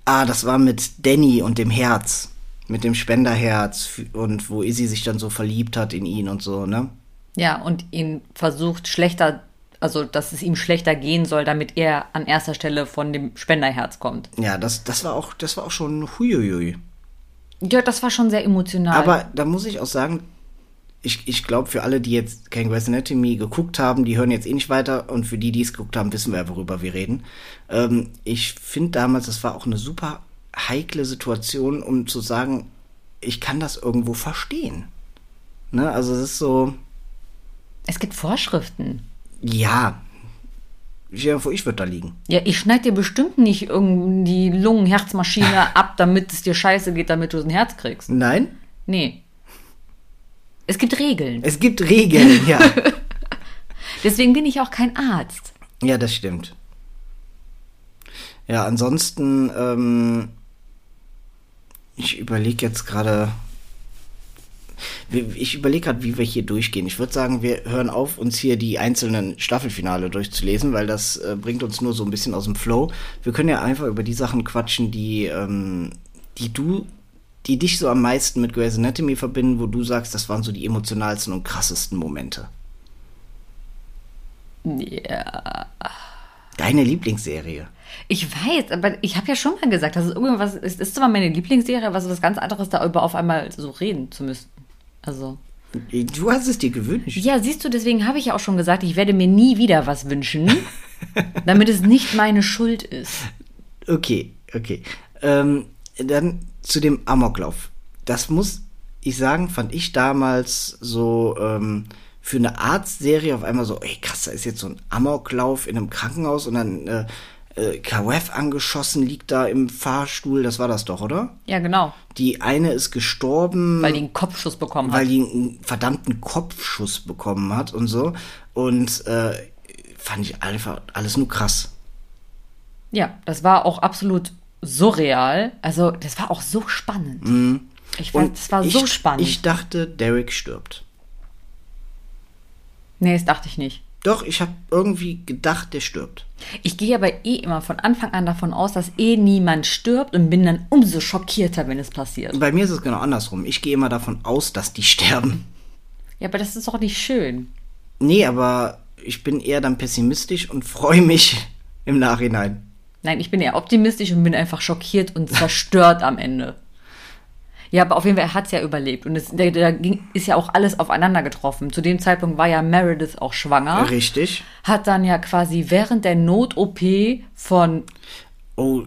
Ah, das war mit Danny und dem Herz. Mit dem Spenderherz und wo Izzy sich dann so verliebt hat in ihn und so, ne? Ja, und ihn versucht schlechter, also dass es ihm schlechter gehen soll, damit er an erster Stelle von dem Spenderherz kommt. Ja, das, das war auch, das war auch schon huiuiui. Ja, das war schon sehr emotional. Aber da muss ich auch sagen, ich, ich glaube, für alle, die jetzt kein Grey's Anatomy geguckt haben, die hören jetzt eh nicht weiter. Und für die, die es geguckt haben, wissen wir ja, worüber wir reden. Ähm, ich finde damals, das war auch eine super heikle Situation, um zu sagen, ich kann das irgendwo verstehen. Ne? Also es ist so, es gibt Vorschriften. ja, ich würde da liegen. Ja, ich schneide dir bestimmt nicht irgendwie die Lungenherzmaschine ab, damit es dir scheiße geht, damit du ein Herz kriegst. Nein, Nee. Es gibt Regeln. es gibt Regeln, ja. Deswegen bin ich auch kein Arzt. Ja, das stimmt. Ja, ansonsten, ähm, ich überlege jetzt gerade, ich überlege gerade, wie wir hier durchgehen. Ich würde sagen, wir hören auf, uns hier die einzelnen Staffelfinale durchzulesen, weil das äh, bringt uns nur so ein bisschen aus dem Flow. Wir können ja einfach über die Sachen quatschen, die, ähm, die du, die dich so am meisten mit Grey's Anatomy verbinden, wo du sagst, das waren so die emotionalsten und krassesten Momente. Ja. Deine Lieblingsserie. Ich weiß, aber ich habe ja schon mal gesagt, dass es irgendwas ist, ist zwar meine Lieblingsserie, aber es ist was ganz anderes, darüber auf einmal so reden zu müssen. Also. Du hast es dir gewünscht. Ja, siehst du, deswegen habe ich ja auch schon gesagt, ich werde mir nie wieder was wünschen, damit es nicht meine Schuld ist. Okay, okay. Ähm, dann zu dem Amoklauf. Das muss ich sagen, fand ich damals so ähm, für eine Arztserie auf einmal so, ey krass, da ist jetzt so ein Amoklauf in einem Krankenhaus und dann äh, äh, KWF angeschossen, liegt da im Fahrstuhl, das war das doch, oder? Ja, genau. Die eine ist gestorben, Weil die einen Kopfschuss bekommen hat. weil die einen verdammten Kopfschuss bekommen hat und so. Und äh, fand ich einfach alles nur krass. Ja, das war auch absolut surreal. Also, das war auch so spannend. Ich weiß, das war ich, so spannend. Ich dachte, Derek stirbt. nee, das dachte ich nicht. Doch, ich habe irgendwie gedacht, der stirbt. Ich gehe aber eh immer von Anfang an davon aus, dass eh niemand stirbt und bin dann umso schockierter, wenn es passiert. Bei mir ist es genau andersrum. Ich gehe immer davon aus, dass die sterben. Ja, aber das ist doch nicht schön. Nee, aber ich bin eher dann pessimistisch und freue mich im Nachhinein. Nein, ich bin eher optimistisch und bin einfach schockiert und zerstört am Ende. Ja, aber auf jeden Fall, er hat es ja überlebt. Und es, da, da ging, ist ja auch alles aufeinander getroffen. Zu dem Zeitpunkt war ja Meredith auch schwanger. Richtig. Hat dann ja quasi während der Not-OP von Oh,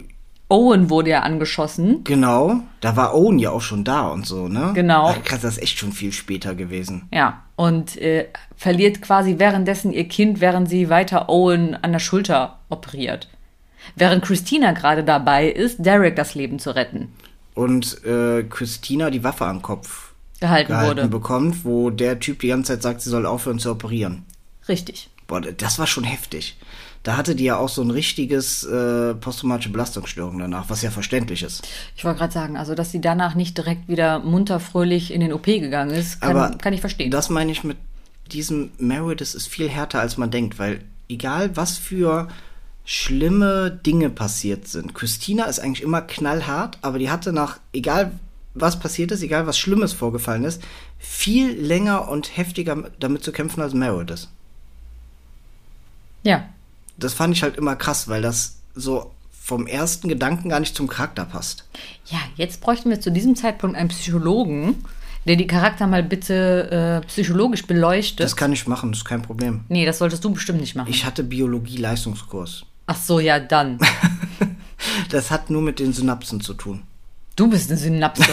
Owen wurde ja angeschossen. genau. Da war Owen ja auch schon da und so, ne? Genau. Ach, krass, das ist echt schon viel später gewesen. Ja, und äh, verliert quasi währenddessen ihr Kind, während sie weiter Owen an der Schulter operiert. Während Christina gerade dabei ist, Derek das Leben zu retten. Und äh, Christina die Waffe am Kopf Gehalten, gehalten wurde. bekommt, wo der Typ die ganze Zeit sagt, sie soll aufhören zu operieren. Richtig. Boah, das war schon heftig. Da hatte die ja auch so ein richtiges äh, posttraumatische Belastungsstörung danach, was ja verständlich ist. Ich wollte gerade sagen, also dass sie danach nicht direkt wieder munter fröhlich in den OP gegangen ist, kann, Aber kann ich verstehen. Das meine ich mit diesem Meredith ist viel härter, als man denkt, weil egal was für schlimme Dinge passiert sind, Christina ist eigentlich immer knallhart, aber die hatte nach, egal was passiert ist, egal was Schlimmes vorgefallen ist, viel länger und heftiger damit zu kämpfen als Meredith. ja, Das fand ich halt immer krass, weil das so vom ersten Gedanken gar nicht zum Charakter passt. Ja, jetzt bräuchten wir zu diesem Zeitpunkt einen Psychologen, der die Charakter mal bitte äh, psychologisch beleuchtet. Das kann ich machen, das ist kein Problem. nee, das solltest du bestimmt nicht machen. Ich hatte Biologie-Leistungskurs. Ach so, ja, dann. Das hat nur mit den Synapsen zu tun. Du bist eine Synapse.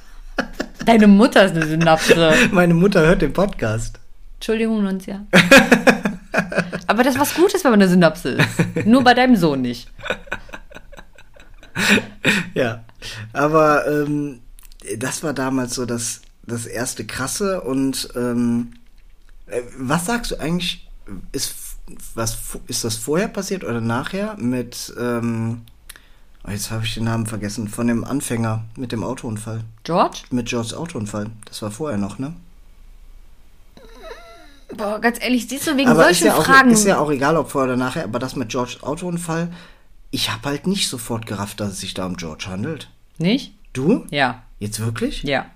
Deine Mutter ist eine Synapse. Meine Mutter hört den Podcast. Entschuldigung, Nunzia. Aber das ist was Gutes, wenn man eine Synapse ist. Nur bei deinem Sohn nicht. Ja. Aber ähm, das war damals so das, das erste Krasse. Und ähm, äh, was sagst du eigentlich? Ist, was, ist das vorher passiert oder nachher mit. Ähm, oh, jetzt habe ich den Namen vergessen. Von dem Anfänger mit dem Autounfall. George? Mit Georges Autounfall. Das war vorher noch, ne? Boah, ganz ehrlich, siehst du, wegen Aber solchen ja, auch, Fragen. ist ja auch egal, ob vorher oder nachher, aber das mit Georges Autounfall, ich habe halt nicht sofort gerafft, dass es sich da um George handelt. nicht? Du? Ja. Jetzt wirklich? Ja.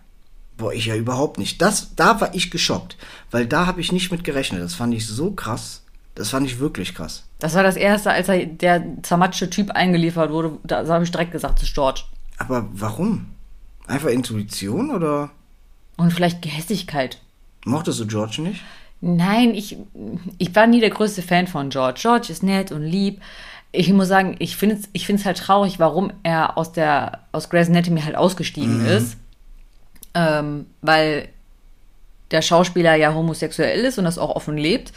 Boah, ich ja überhaupt nicht. Das, da war ich geschockt, weil da habe ich nicht mit gerechnet. Das fand ich so krass. Das fand ich wirklich krass. Das war das erste, als er, der zermatschte Typ eingeliefert wurde. Da habe ich direkt gesagt, das ist George. Aber warum? Einfach Intuition oder Und vielleicht Gehässigkeit. mochtest du George nicht? Nein, ich, ich war nie der größte Fan von George. George ist nett und lieb. Ich muss sagen, ich finde es ich find's halt traurig, warum er aus der aus Grey's Anatomy halt ausgestiegen ist. Ähm, weil der Schauspieler ja homosexuell ist und das auch offen lebt.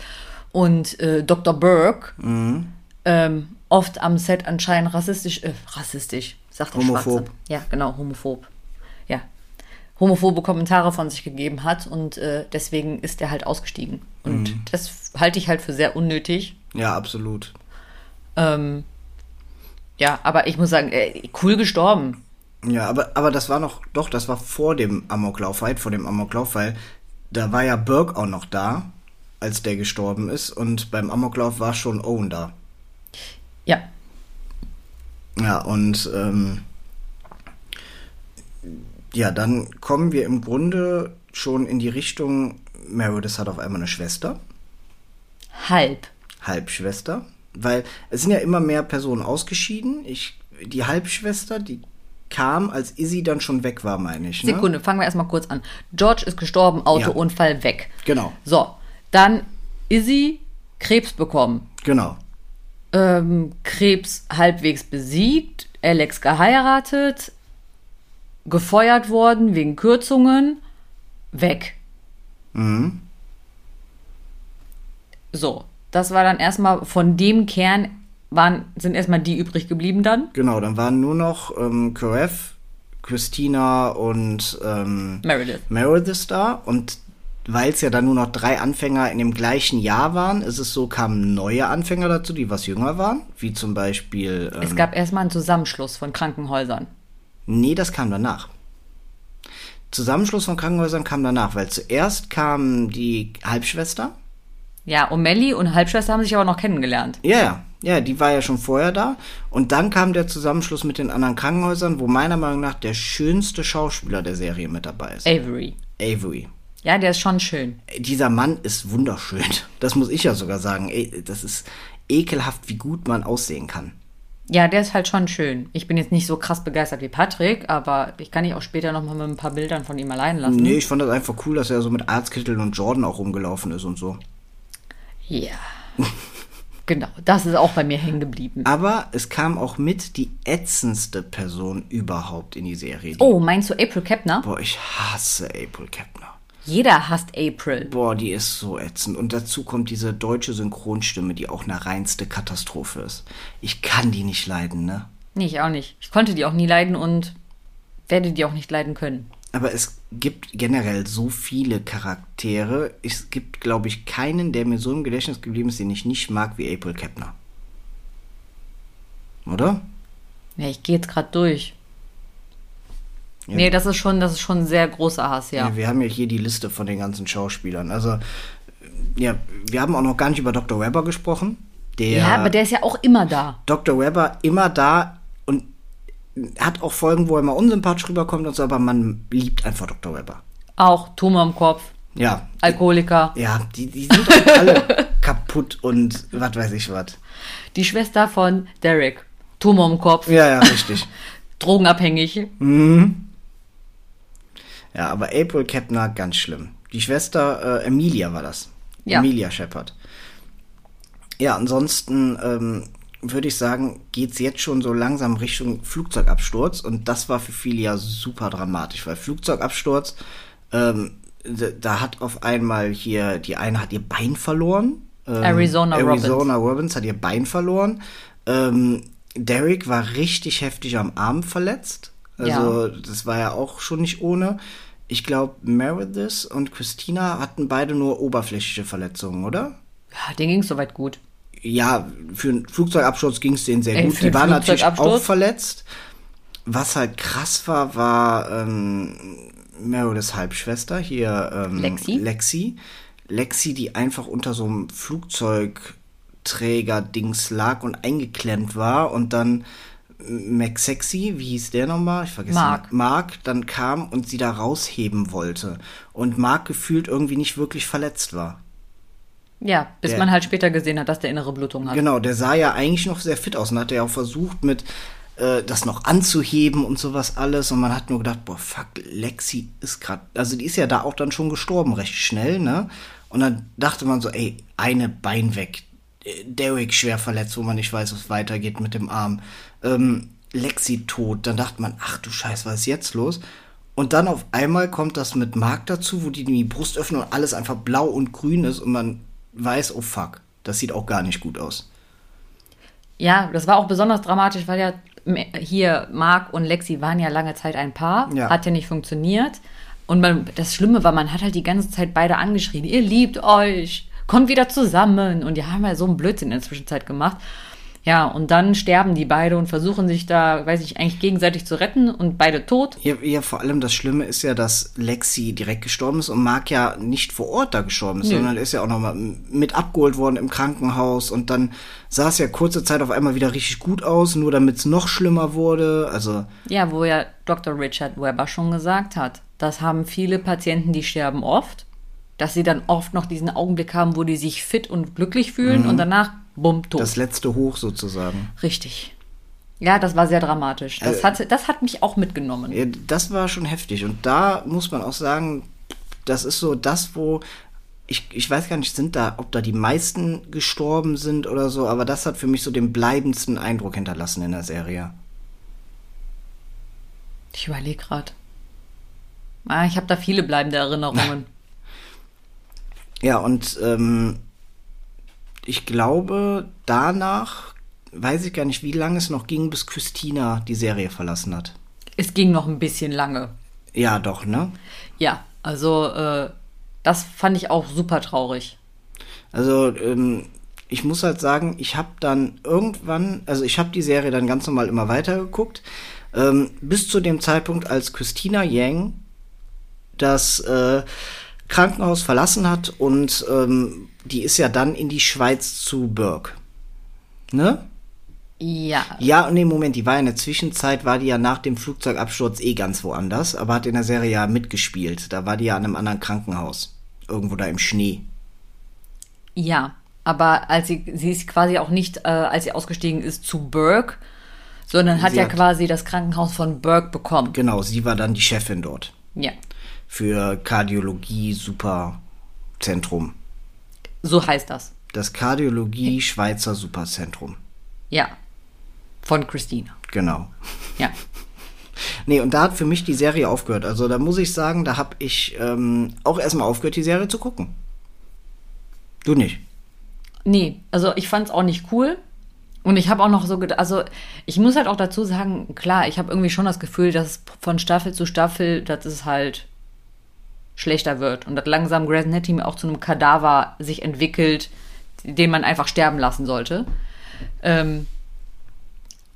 Und äh, Dr. Burke ähm, oft am Set anscheinend rassistisch, äh, rassistisch, sagt der Homophob. Schwarze. Ja, genau, homophob. Ja. Homophobe Kommentare von sich gegeben hat und äh, deswegen ist er halt ausgestiegen. Und das halte ich halt für sehr unnötig. Ja, absolut. Ähm, ja, aber ich muss sagen, äh, cool gestorben. Ja, aber, aber das war noch, doch, das war vor dem Amoklauf, weit vor dem Amoklauf, weil da war ja Burke auch noch da, als der gestorben ist und beim Amoklauf war schon Owen da. Ja, Ja, und ähm, ja, dann kommen wir im Grunde schon in die Richtung, Meredith hat auf einmal eine Schwester, halb. Halbschwester, weil es sind ja immer mehr Personen ausgeschieden. Ich, die Halbschwester, die kam, als Izzy dann schon weg war, meine ich. Ne? Sekunde, fangen wir erstmal kurz an. George ist gestorben, Autounfall weg. Genau, So, dann Izzy Krebs bekommen. genau. ähm, Krebs halbwegs besiegt, Alex geheiratet, gefeuert worden wegen Kürzungen, weg. Mhm. So, das war dann erstmal von dem Kern waren sind erstmal die übrig geblieben dann. Genau, dann waren nur noch ähm, Karev, Christina und ähm, Meredith. Meredith da und weil es ja dann nur noch drei Anfänger in dem gleichen Jahr waren, ist es so, kamen neue Anfänger dazu, die was jünger waren, wie zum Beispiel. Ähm, Es gab erstmal einen Zusammenschluss von Krankenhäusern. nee, das kam danach. Zusammenschluss von Krankenhäusern kam danach, weil zuerst kam die Halbschwester. Ja, und und Halbschwester haben sich aber noch kennengelernt. Ja, ja, ja, die war ja schon vorher da. Und dann kam der Zusammenschluss mit den anderen Krankenhäusern, wo meiner Meinung nach der schönste Schauspieler der Serie mit dabei ist. Avery. Avery. Ja, der ist schon schön. dieser Mann ist wunderschön. Das muss ich ja sogar sagen. Das ist ekelhaft, wie gut man aussehen kann. Ja, der ist halt schon schön. Ich bin jetzt nicht so krass begeistert wie Patrick, aber ich kann dich auch später noch mal mit ein paar Bildern von ihm allein lassen. Nee, ich fand das einfach cool, dass er so mit Arztkittel und Jordan auch rumgelaufen ist und so. Ja. genau, das ist auch bei mir hängen geblieben. Aber es kam auch mit die ätzendste Person überhaupt in die Serie. Oh, meinst du April Kepner? Boah, ich hasse April Kepner. Jeder hasst April. Boah, die ist so ätzend. Und dazu kommt diese deutsche Synchronstimme, die auch eine reinste Katastrophe ist. Ich kann die nicht leiden, ne? Nee, ich auch nicht. Ich konnte die auch nie leiden und werde die auch nicht leiden können. Aber es gibt generell so viele Charaktere. Es gibt, glaube ich, keinen, der mir so im Gedächtnis geblieben ist, den ich nicht mag wie April Kepner. Oder? Ja, ich gehe jetzt gerade durch. Ja. Nee, das ist schon, das ist schon ein sehr großer Hass, ja. Ja, wir haben ja hier die Liste von den ganzen Schauspielern. Also, ja, wir haben auch noch gar nicht über Dr. Webber gesprochen. Der Ja, aber der ist ja auch immer da. Dr. Webber immer da und hat auch Folgen, wo er mal unsympathisch rüberkommt und so, aber man liebt einfach Dr. Webber. Auch Tumor im Kopf, Ja, Alkoholiker. ja, die, die sind alle kaputt und was weiß ich was. Die Schwester von Derek. Tumor im Kopf, Ja, ja, richtig. drogenabhängig. Ja, aber April Kepner, ganz schlimm. Die Schwester äh, Emilia war das. Ja. Emilia Shepard. Ja, ansonsten ähm, würde ich sagen, geht's jetzt schon so langsam Richtung Flugzeugabsturz und das war für viele ja super dramatisch, weil Flugzeugabsturz, ähm, da, hat auf einmal hier, die eine hat ihr Bein verloren. Ähm, Arizona Robbins. Arizona Robbins hat ihr Bein verloren. Ähm, Derek war richtig heftig am Arm verletzt. Also, das war ja auch schon nicht ohne. Ich glaube, Meredith und Christina hatten beide nur oberflächliche Verletzungen, oder? Ja, denen ging es soweit gut. Ja, für einen Flugzeugabsturz ging es denen sehr Ey, gut. für Die waren natürlich auch verletzt. Was halt krass war, war ähm, Merediths Halbschwester, hier ähm, Lexi. Lexi. Lexi, die einfach unter so einem Flugzeugträger-Dings lag und eingeklemmt war und dann McSexy, wie hieß der nochmal? Ich vergesse Mark. den- Mark dann kam und sie da rausheben wollte. Und Mark gefühlt irgendwie nicht wirklich verletzt war. Ja, bis Der- man halt später gesehen hat, dass der innere Blutung hat. Genau, der sah ja eigentlich noch sehr fit aus und hat ja auch versucht, mit äh, das noch anzuheben und sowas alles. Und man hat nur gedacht, boah, fuck, Lexi ist gerade, also die ist ja da auch dann schon gestorben, recht schnell, ne? Und dann dachte man so, ey, eine Bein weg. Äh, Derek schwer verletzt, wo man nicht weiß, was weitergeht mit dem Arm. Ähm, Lexi tot. Dann dachte man, ach du Scheiß, was ist jetzt los? Und dann auf einmal kommt das mit Mark dazu, wo die die Brust öffnen und alles einfach blau und grün ist und man weiß, oh fuck, das sieht auch gar nicht gut aus. Ja, das war auch besonders dramatisch, weil ja hier Mark und Lexi waren ja lange Zeit ein Paar, Ja. hat ja nicht funktioniert. Und man, das Schlimme war, man hat halt die ganze Zeit beide angeschrien, ihr liebt euch, kommt wieder zusammen. Und die haben ja so einen Blödsinn in der Zwischenzeit gemacht. Ja, und dann sterben die beide und versuchen sich da, weiß ich, eigentlich gegenseitig zu retten und beide tot. Ja, ja, vor allem das Schlimme ist ja, dass Lexi direkt gestorben ist und Mark ja nicht vor Ort da gestorben ist, Nö. sondern ist ja auch nochmal mit abgeholt worden im Krankenhaus und dann sah es ja kurze Zeit auf einmal wieder richtig gut aus, nur damit es noch schlimmer wurde. Also, Ja, wo ja Dr. Richard Webber schon gesagt hat, das haben viele Patienten, die sterben oft, dass sie dann oft noch diesen Augenblick haben, wo die sich fit und glücklich fühlen und danach, bumm, tot. das letzte Hoch sozusagen. Richtig. Ja, das war sehr dramatisch. Das, Äh, hat, das hat mich auch mitgenommen. Ja, das war schon heftig. Und da muss man auch sagen, das ist so das, wo ich, ich weiß gar nicht, sind da, ob da die meisten gestorben sind oder so, aber das hat für mich so den bleibendsten Eindruck hinterlassen in der Serie. Ich überlege gerade. Ah, ich habe da viele bleibende Erinnerungen. Ja, und ähm, ich glaube, danach weiß ich gar nicht, wie lange es noch ging, bis Christina die Serie verlassen hat. es ging noch ein bisschen lange. Ja, doch, ne? Ja, also äh, das fand ich auch super traurig. Also, ähm, ich muss halt sagen, ich habe dann irgendwann, also ich habe die Serie dann ganz normal immer weitergeguckt, ähm, bis zu dem Zeitpunkt, als Christina Yang das äh, Krankenhaus verlassen hat und ähm, die ist ja dann in die Schweiz zu Burke. Ne? Ja, Ja, nee, Moment, die war in der Zwischenzeit, war die ja nach dem Flugzeugabsturz eh ganz woanders, aber hat in der Serie ja mitgespielt. Da war die ja an einem anderen Krankenhaus. Irgendwo da im Schnee. ja. Aber als sie, sie ist quasi auch nicht, äh, als sie ausgestiegen ist, zu Burke, sondern hat Sie ja hat- quasi das Krankenhaus von Burke bekommen. Genau, sie war dann die Chefin dort. Ja, Für Kardiologie Superzentrum. So heißt das. Das Kardiologie Schweizer Superzentrum. Ja, von Christina. Genau. Ja. Nee, und da hat für mich die Serie aufgehört. Also da muss ich sagen, da habe ich ähm, auch erstmal aufgehört, die Serie zu gucken. Du nicht. Nee, also ich fand es auch nicht cool. Und ich habe auch noch so gedacht, also ich muss halt auch dazu sagen, klar, ich habe irgendwie schon das Gefühl, dass von Staffel zu Staffel, dass es halt schlechter wird und dass langsam Grey's Anatomy auch zu einem Kadaver sich entwickelt, den man einfach sterben lassen sollte. Ähm,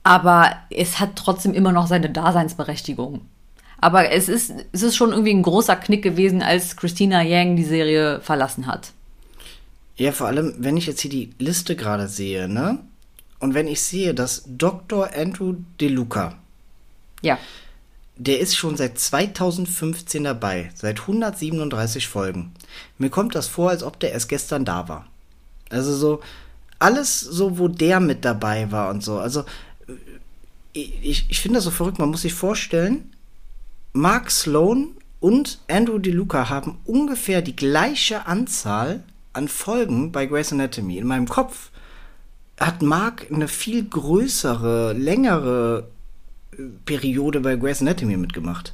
aber es hat trotzdem immer noch seine Daseinsberechtigung. Aber es ist, es ist schon irgendwie ein großer Knick gewesen, als Christina Yang die Serie verlassen hat. Ja, vor allem, wenn ich jetzt hier die Liste gerade sehe, ne? Und wenn ich sehe, dass Dr. Andrew DeLuca, Ja. Der ist schon seit 2015 dabei, seit 137 Folgen. Mir kommt das vor, als ob der erst gestern da war. Also so, alles so, wo der mit dabei war und so. Also, ich, ich finde das so verrückt, man muss sich vorstellen, Mark Sloan und Andrew DeLuca haben ungefähr die gleiche Anzahl an Folgen bei Grey's Anatomy. In meinem Kopf hat Mark eine viel größere, längere äh, Periode bei Grey's Anatomy mitgemacht.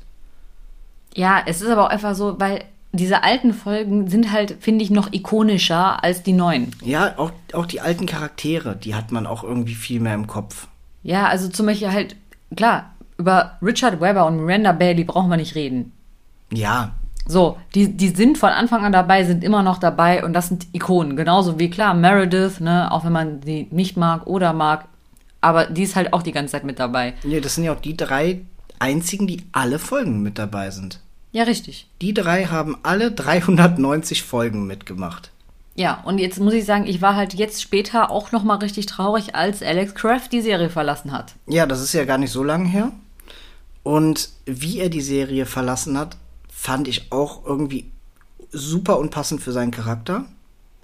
Ja, es ist aber auch einfach so, weil diese alten Folgen sind halt, finde ich, noch ikonischer als die neuen. Ja, auch, auch die alten Charaktere, die hat man auch irgendwie viel mehr im Kopf. Ja, also zum Beispiel halt, klar, über Richard Webber und Miranda Bailey brauchen wir nicht reden. Ja, So, die, die sind von Anfang an dabei, sind immer noch dabei und das sind Ikonen. Genauso wie klar, Meredith, ne, auch wenn man sie nicht mag oder mag, aber die ist halt auch die ganze Zeit mit dabei. ja, das sind ja auch die drei einzigen, die alle Folgen mit dabei sind. Ja, richtig. Die drei haben alle 390 Folgen mitgemacht. Ja, und jetzt muss ich sagen, ich war halt jetzt später auch noch mal richtig traurig, als Alex Kraft die Serie verlassen hat. Ja, das ist ja gar nicht so lange her. Und wie er die Serie verlassen hat, fand ich auch irgendwie super unpassend für seinen Charakter.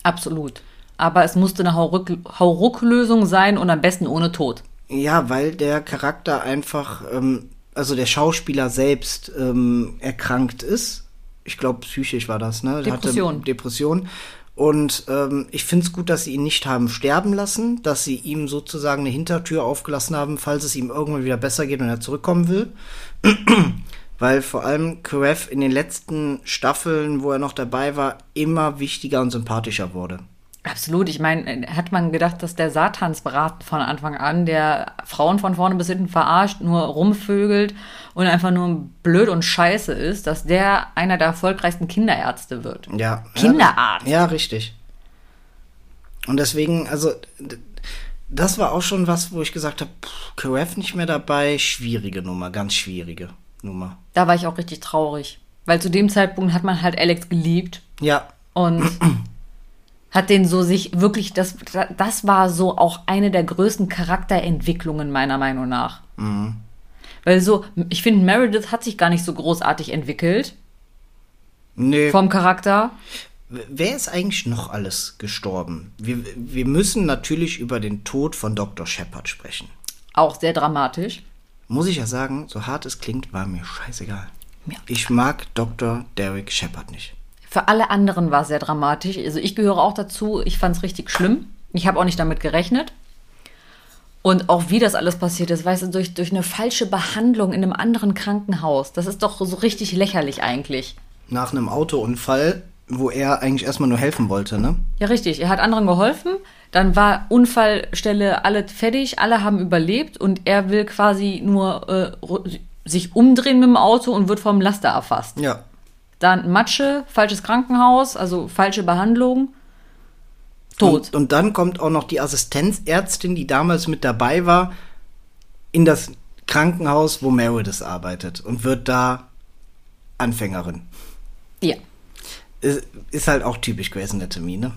Absolut. Aber es musste eine Hauruck- Hauruck-Lösung sein und am besten ohne Tod. Ja, weil der Charakter einfach, ähm, also der Schauspieler selbst ähm, erkrankt ist. Ich glaube, psychisch war das, ne? Depression. Hatte Depression. Und ähm, ich finde es gut, dass sie ihn nicht haben sterben lassen, dass sie ihm sozusagen eine Hintertür aufgelassen haben, falls es ihm irgendwann wieder besser geht und er zurückkommen will. Weil vor allem Karev in den letzten Staffeln, wo er noch dabei war, immer wichtiger und sympathischer wurde. Absolut. Ich meine, hat man gedacht, dass der Satansbrat von Anfang an, der Frauen von vorne bis hinten verarscht, nur rumvögelt und einfach nur blöd und scheiße ist, dass der einer der erfolgreichsten Kinderärzte wird. Ja. Kinderarzt. Ja, richtig. Und deswegen, also, das war auch schon was, wo ich gesagt habe, Karev nicht mehr dabei, schwierige Nummer, ganz schwierige Nummer. Da war ich auch richtig traurig. Weil zu dem Zeitpunkt hat man halt Alex geliebt Ja, und hat den so sich wirklich, das, das war so auch eine der größten Charakterentwicklungen meiner Meinung nach. Weil so, ich finde, Meredith hat sich gar nicht so großartig entwickelt nö. vom Charakter. Wer ist eigentlich noch alles gestorben? Wir, wir müssen natürlich über den Tod von Dr. Shepard sprechen. Auch sehr dramatisch. Muss ich ja sagen, so hart es klingt, war mir scheißegal. Ja. Ich mag Dr. Derek Shepard nicht. Für alle anderen war es sehr dramatisch. Also ich gehöre auch dazu. Ich fand es richtig schlimm. Ich habe auch nicht damit gerechnet. Und auch wie das alles passiert ist, weißt du, durch, durch eine falsche Behandlung in einem anderen Krankenhaus. Das ist doch so richtig lächerlich eigentlich. Nach einem Autounfall, wo er eigentlich erstmal nur helfen wollte, ne? Ja, richtig. Er hat anderen geholfen. Dann war Unfallstelle alle fertig. Alle haben überlebt. Und er will quasi nur äh, sich umdrehen mit dem Auto und wird vom Laster erfasst. Ja. Dann Matsche, falsches Krankenhaus, also falsche Behandlung. Tot. Und, und dann kommt auch noch die Assistenzärztin, die damals mit dabei war, in das Krankenhaus, wo Meredith arbeitet und wird da Anfängerin. Ja. Ist, ist halt auch typisch Grey's Anatomy, ne?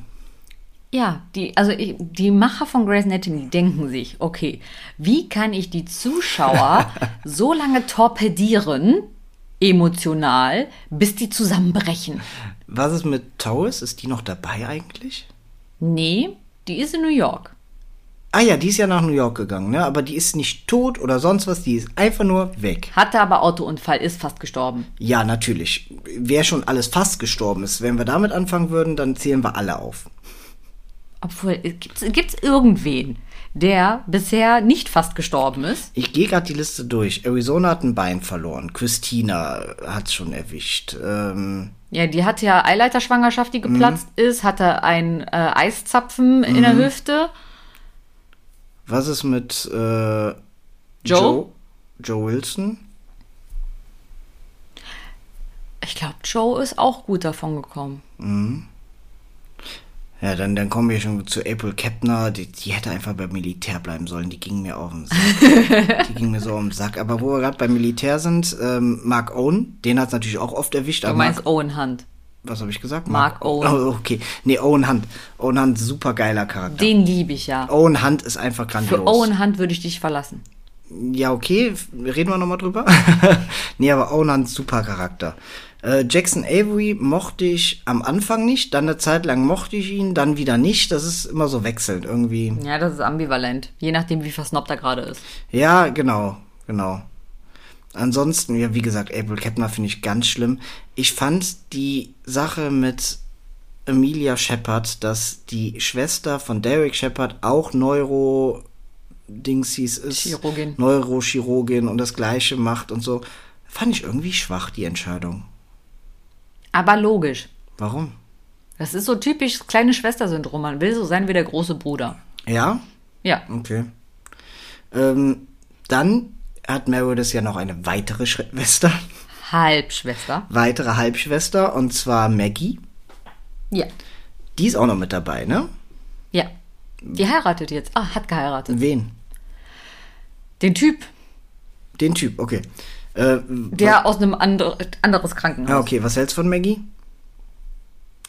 Ja, die, also ich, die Macher von Grey's Anatomy denken sich, okay, wie kann ich die Zuschauer so lange torpedieren, emotional, bis die zusammenbrechen? Was ist mit Taurus? Ist die noch dabei eigentlich? Nee, die ist in New York. Ah ja, die ist ja nach New York gegangen, ne? Aber die ist nicht tot oder sonst was, die ist einfach nur weg. Hatte aber Autounfall, ist fast gestorben. Ja, natürlich. Wer schon alles fast gestorben ist, wenn wir damit anfangen würden, dann zählen wir alle auf. Obwohl, gibt es irgendwen, der bisher nicht fast gestorben ist? Ich gehe gerade die Liste durch. Arizona hat ein Bein verloren. Christina hat's schon erwischt. Ähm, Ja, die hatte ja Eileiterschwangerschaft, die geplatzt ist, hatte einen äh, Eiszapfen in der Hüfte. was ist mit äh, Joe? Joe? Joe Wilson? Ich glaube, Joe ist auch gut davon gekommen. Ja, dann, dann kommen wir schon zu April Kepner. Die, die hätte einfach beim Militär bleiben sollen. Die ging mir auf den Sack. die ging mir so auf den Sack. Aber wo wir gerade beim Militär sind, ähm, Mark Owen, den hat's natürlich auch oft erwischt. Du aber meinst Mark, Owen Hunt. was habe ich gesagt? Mark Owen. Oh, okay. Nee, Owen Hunt. Owen Hunt, super geiler Charakter. Den liebe ich ja. Owen Hunt ist einfach grandios. Für Owen Hunt würde ich dich verlassen. Ja, okay, reden wir nochmal drüber. nee, aber Owen Hunt, super Charakter. Äh, Jackson Avery mochte ich am Anfang nicht, dann eine Zeit lang mochte ich ihn, dann wieder nicht. Das ist immer so wechselnd irgendwie. Ja, das ist ambivalent. Je nachdem, wie versnobbt er gerade ist. Ja, genau, genau. Ansonsten, ja, wie gesagt, April Kettner finde ich ganz schlimm. Ich fand die Sache mit Emilia Shepard, dass die Schwester von Derek Shepard auch Neuro Dingsies ist, Chirurgin. Neurochirurgin und das gleiche macht und so, fand ich irgendwie schwach, die Entscheidung. Aber logisch. Warum? Das ist so typisch kleine Schwester-Syndrom. Man will so sein wie der große Bruder. Ja? Ja. Okay. Ähm, dann hat Meredith ja noch eine weitere Schwester, Halbschwester. weitere Halbschwester, und zwar Maggie. Ja. Die ist auch noch mit dabei, ne? Ja. Die heiratet jetzt. Ah, hat geheiratet. Wen? Den Typ, Den Typ, okay. Äh, der aus einem andre, anderes Krankenhaus. ja, okay, was hältst du von Maggie?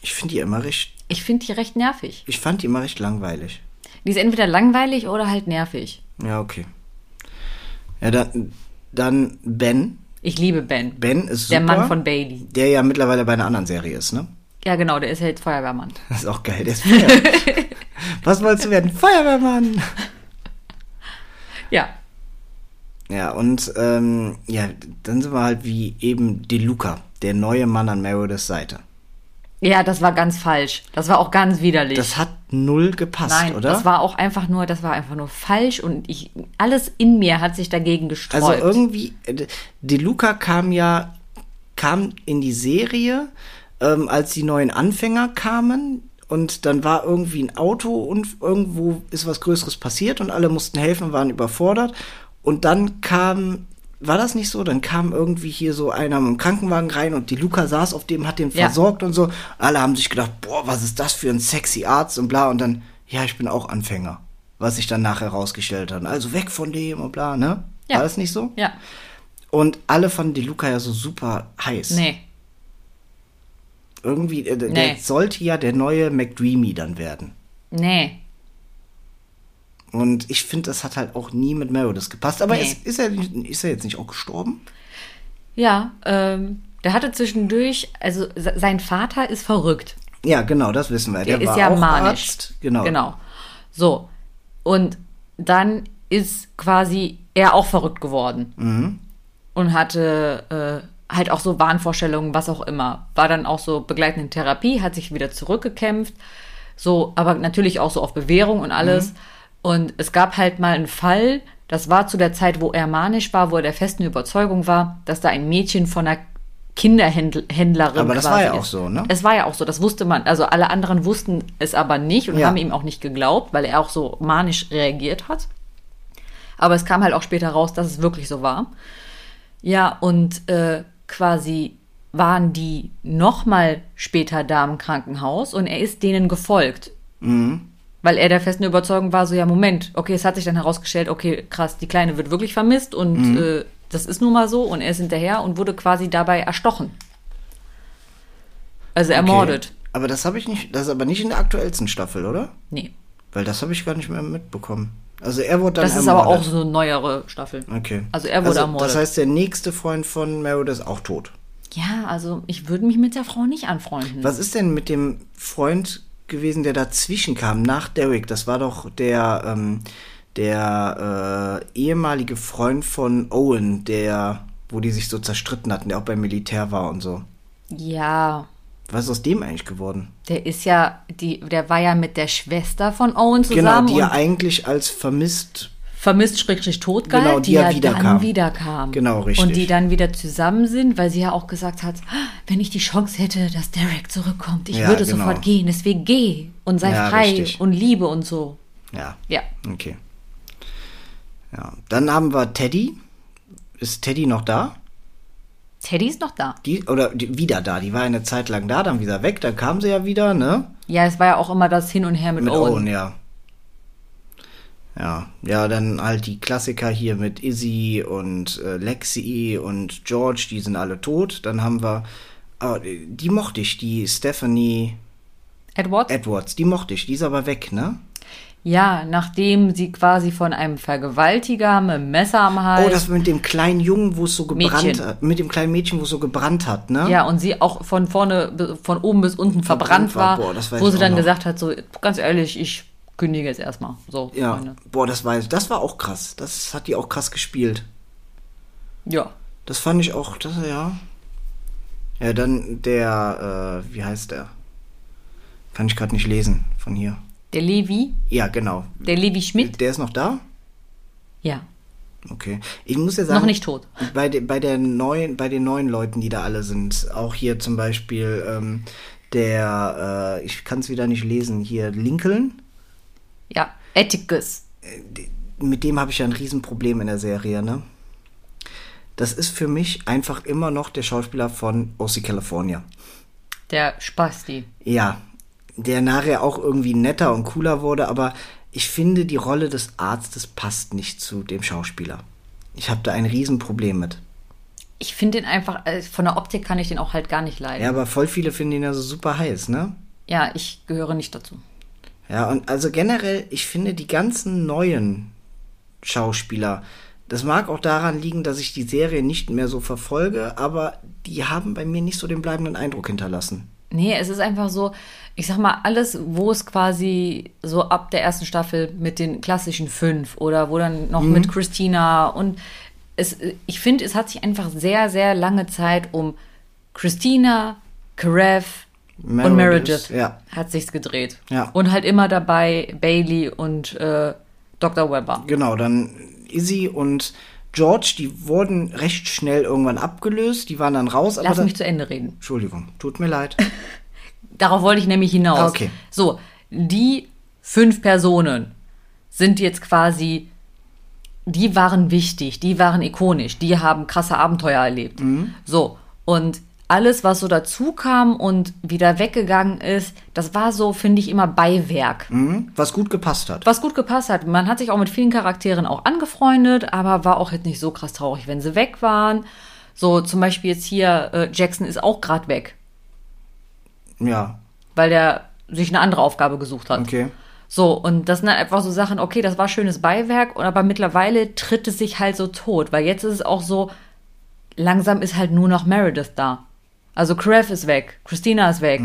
Ich finde die immer recht, Ich finde die recht nervig. ich fand die immer recht langweilig. Die ist entweder langweilig oder halt nervig. Ja, okay. Ja, dann, dann Ben. Ich liebe Ben. Ben ist super. Der Mann von Bailey. Der ja mittlerweile bei einer anderen Serie ist, ne? Ja, genau, der ist ja jetzt Feuerwehrmann. Das ist auch geil, der ist Feuer. Was wolltest du werden? Feuerwehrmann! Ja. Ja, und ähm, ja, dann sind wir halt wie eben DeLuca, der neue Mann an Merediths Seite. Ja, das war ganz falsch. Das war auch ganz widerlich. Das hat null gepasst, Nein, oder? das war auch einfach nur, das war einfach nur falsch und ich, alles in mir hat sich dagegen gesträubt. also irgendwie, äh, DeLuca kam ja, kam in die Serie, ähm, als die neuen Anfänger kamen und dann war irgendwie ein Auto und irgendwo ist was Größeres passiert und alle mussten helfen, waren überfordert und dann kam, war das nicht so? Dann kam irgendwie hier so einer mit dem Krankenwagen rein und die Luca saß auf dem, hat den Ja. versorgt und so. Alle haben sich gedacht, boah, was ist das für ein sexy Arzt und bla und dann, ja, ich bin auch Anfänger. Was sich dann nachher rausgestellt hat. Also weg von dem und bla, ne? Ja. War das nicht so? ja, Und alle fanden die Luca ja so super heiß. nee. Irgendwie, äh, der Nee. sollte ja der neue McDreamy dann werden. Nee. Und ich finde, das hat halt auch nie mit Meredith gepasst. Aber Nee. ist, ist, er, ist er jetzt nicht auch gestorben? Ja, ähm, der hatte zwischendurch, also se- sein Vater ist verrückt. Ja, genau, das wissen wir. Der, Der, ist ja auch manisch. Arzt. Genau. Genau. So. Und dann ist quasi er auch verrückt geworden. Mhm. Und hatte äh, halt auch so Wahnvorstellungen, was auch immer. War dann auch so begleitende Therapie, hat sich wieder zurückgekämpft. So, aber natürlich auch so auf Bewährung und alles. Mhm. Und es gab halt mal einen Fall, das war zu der Zeit, wo er manisch war, wo er der festen Überzeugung war, dass da ein Mädchen von einer Kinderhändlerin Aber das war ja auch ist. so, ne? Es war ja auch so, das wusste man. Also alle anderen wussten es aber nicht und Ja. haben ihm auch nicht geglaubt, weil er auch so manisch reagiert hat. Aber es kam halt auch später raus, dass es wirklich so war. Ja, und äh, quasi waren die nochmal später da im Krankenhaus und er ist denen gefolgt. Weil er der festen Überzeugung war, so ja, Moment, okay, es hat sich dann herausgestellt, okay, krass, die Kleine wird wirklich vermisst und äh, das ist nun mal so und er ist hinterher und wurde quasi dabei erstochen. Also ermordet. Okay. Aber das habe ich nicht, das ist aber nicht in der aktuellsten Staffel, oder? Nee. Weil das habe ich gar nicht mehr mitbekommen. Also er wurde dann Das ist aber auch ermordet. so eine neuere Staffel. Okay. Also er wurde ermordet. Das heißt, der nächste Freund von Meredith ist auch tot. Ja, also ich würde mich mit der Frau nicht anfreunden. Was ist denn mit dem Freund gewesen, der dazwischen kam, nach Derek? Das war doch der, ähm, der äh, ehemalige Freund von Owen, der, wo die sich so zerstritten hatten, der auch beim Militär war und so. Ja, Was ist aus dem eigentlich geworden? der ist ja, die, der war ja mit der Schwester von Owen Genau, zusammen die ja eigentlich als vermisst. Vermisst Schrägstrich tot galt, Genau, die ja wiederkam. dann wiederkam. Genau, richtig. Und die dann wieder zusammen sind, weil sie ja auch gesagt hat, "Ah, wenn ich die Chance hätte, dass Derek zurückkommt, ich Ja, würde genau. sofort gehen, deswegen geh und sei Ja, frei richtig. und liebe und so. Ja, Ja. okay. Ja, dann haben wir Teddy. Ist Teddy noch da? Teddy ist noch da. Die, oder die, wieder da. Die war eine Zeit lang da, dann wieder weg, dann kam sie ja wieder, ne? Ja, es war ja auch immer das Hin und Her mit, Mit Owen. Owen, ja. Ja, ja, dann halt die Klassiker hier mit Izzy und äh, Lexi und George, die sind alle tot. Dann haben wir, ah, die mochte ich, die Stephanie Edward? Edwards, die mochte ich, die ist aber weg, ne? ja, nachdem sie quasi von einem Vergewaltiger mit dem Messer am Hals. Oh, das mit dem kleinen Jungen, wo es so gebrannt Mädchen. hat, mit dem kleinen Mädchen, wo es so gebrannt hat, ne? Ja, und sie auch von vorne, von oben bis unten verbrannt, Verbrannt war. war, Boah, das weiß wo sie dann noch. gesagt hat, so, ganz ehrlich, ich kündige jetzt erstmal. So, Ja, Freunde. boah, das war, das war auch krass. Das hat die auch krass gespielt. Ja. Das fand ich auch, das, ja. Ja, dann der, äh, wie heißt der? Kann ich gerade nicht lesen von hier. Der Levi, Ja, genau. der Levi Schmidt, Der ist noch da? ja, Okay. Ich muss ja sagen. noch nicht tot. Bei, de, bei, der neuen, bei den neuen Leuten, die da alle sind, auch hier zum Beispiel ähm, der, äh, ich kann es wieder nicht lesen, hier Lincoln, Ja, Atticus. mit dem habe ich ja ein Riesenproblem in der Serie, ne? Das ist für mich einfach immer noch der Schauspieler von OC California. Der Spasti. Ja, der nachher auch irgendwie netter und cooler wurde, aber ich finde, die Rolle des Arztes passt nicht zu dem Schauspieler. Ich habe da ein Riesenproblem mit. Ich finde den einfach, äh, von der Optik kann ich den auch halt gar nicht leiden. Ja, aber voll viele finden ihn ja so super heiß, ne? Ja, ich gehöre nicht dazu. Ja, und also generell, ich finde die ganzen neuen Schauspieler, das mag auch daran liegen, dass ich die Serie nicht mehr so verfolge, aber die haben bei mir nicht so den bleibenden Eindruck hinterlassen. Nee, es ist einfach so, ich sag mal, alles, wo es quasi so ab der ersten Staffel mit den klassischen fünf oder wo dann noch mit Christina und es, ich finde, es hat sich einfach sehr, sehr lange Zeit um Christina, Karev und Meredith, Meredith ja. hat sich's gedreht. Ja. Und halt immer dabei Bailey und äh, Dr. Webber. Genau, dann Izzy und George, die wurden recht schnell irgendwann abgelöst, die waren dann raus, Lass dann, mich zu Ende reden. Entschuldigung, tut mir leid. Darauf wollte ich nämlich hinaus. Ah, okay. So, die fünf Personen sind jetzt quasi, die waren wichtig, die waren ikonisch, die haben krasse Abenteuer erlebt. Mhm. So, und alles, was so dazu kam und wieder weggegangen ist, das war so, finde ich, immer Beiwerk. Hm? Was gut gepasst hat. Was gut gepasst hat. Man hat sich auch mit vielen Charakteren auch angefreundet, aber war auch jetzt nicht so krass traurig, wenn sie weg waren. So, zum Beispiel jetzt hier, äh, Jackson ist auch gerade weg, Ja, weil der sich eine andere Aufgabe gesucht hat. okay. So, und das sind dann einfach so Sachen, okay, das war schönes Beiwerk, aber mittlerweile tritt es sich halt so tot, weil jetzt ist es auch so, langsam ist halt nur noch Meredith da. Also Krav ist weg, Christina ist weg.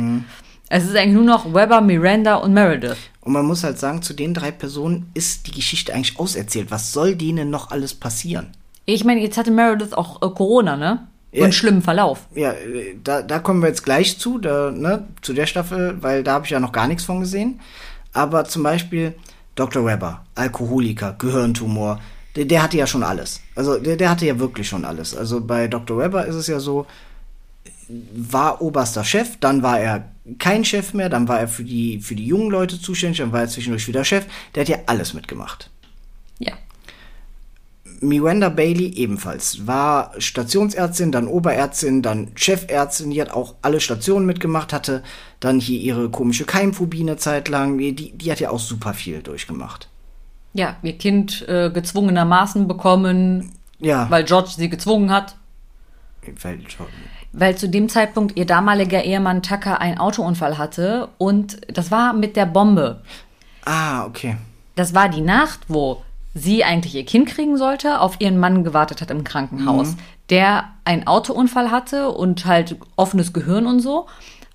Es ist eigentlich nur noch Weber, Miranda und Meredith. Und man muss halt sagen, zu den drei Personen ist die Geschichte eigentlich auserzählt. Was soll denen noch alles passieren? Ich meine, jetzt hatte Meredith auch äh, Corona, ne? Und Ja. einen schlimmen Verlauf. Ja, äh, da, da kommen wir jetzt gleich zu, da, ne, zu der Staffel, weil da habe ich ja noch gar nichts von gesehen. Aber zum Beispiel Dr. Webber, Alkoholiker, Gehirntumor, der, der hatte ja schon alles. Also der, der hatte ja wirklich schon alles. Also bei Dr. Webber ist es ja so, war oberster Chef, dann war er kein Chef mehr, dann war er für die, für die jungen Leute zuständig, dann war er zwischendurch wieder Chef. Der hat ja alles mitgemacht. Ja. Miranda Bailey ebenfalls. War Stationsärztin, dann Oberärztin, dann Chefärztin. Die hat auch alle Stationen mitgemacht, hatte dann hier ihre komische Keimphobie eine Zeit lang. Die, die hat ja auch super viel durchgemacht. Ja, ihr Kind äh, gezwungenermaßen bekommen, Ja, weil George sie gezwungen hat. weil, Weil zu dem Zeitpunkt ihr damaliger Ehemann Tucker einen Autounfall hatte und das war mit der Bombe. ah, okay. Das war die Nacht, wo sie eigentlich ihr Kind kriegen sollte, auf ihren Mann gewartet hat im Krankenhaus, der einen Autounfall hatte und halt offenes Gehirn und so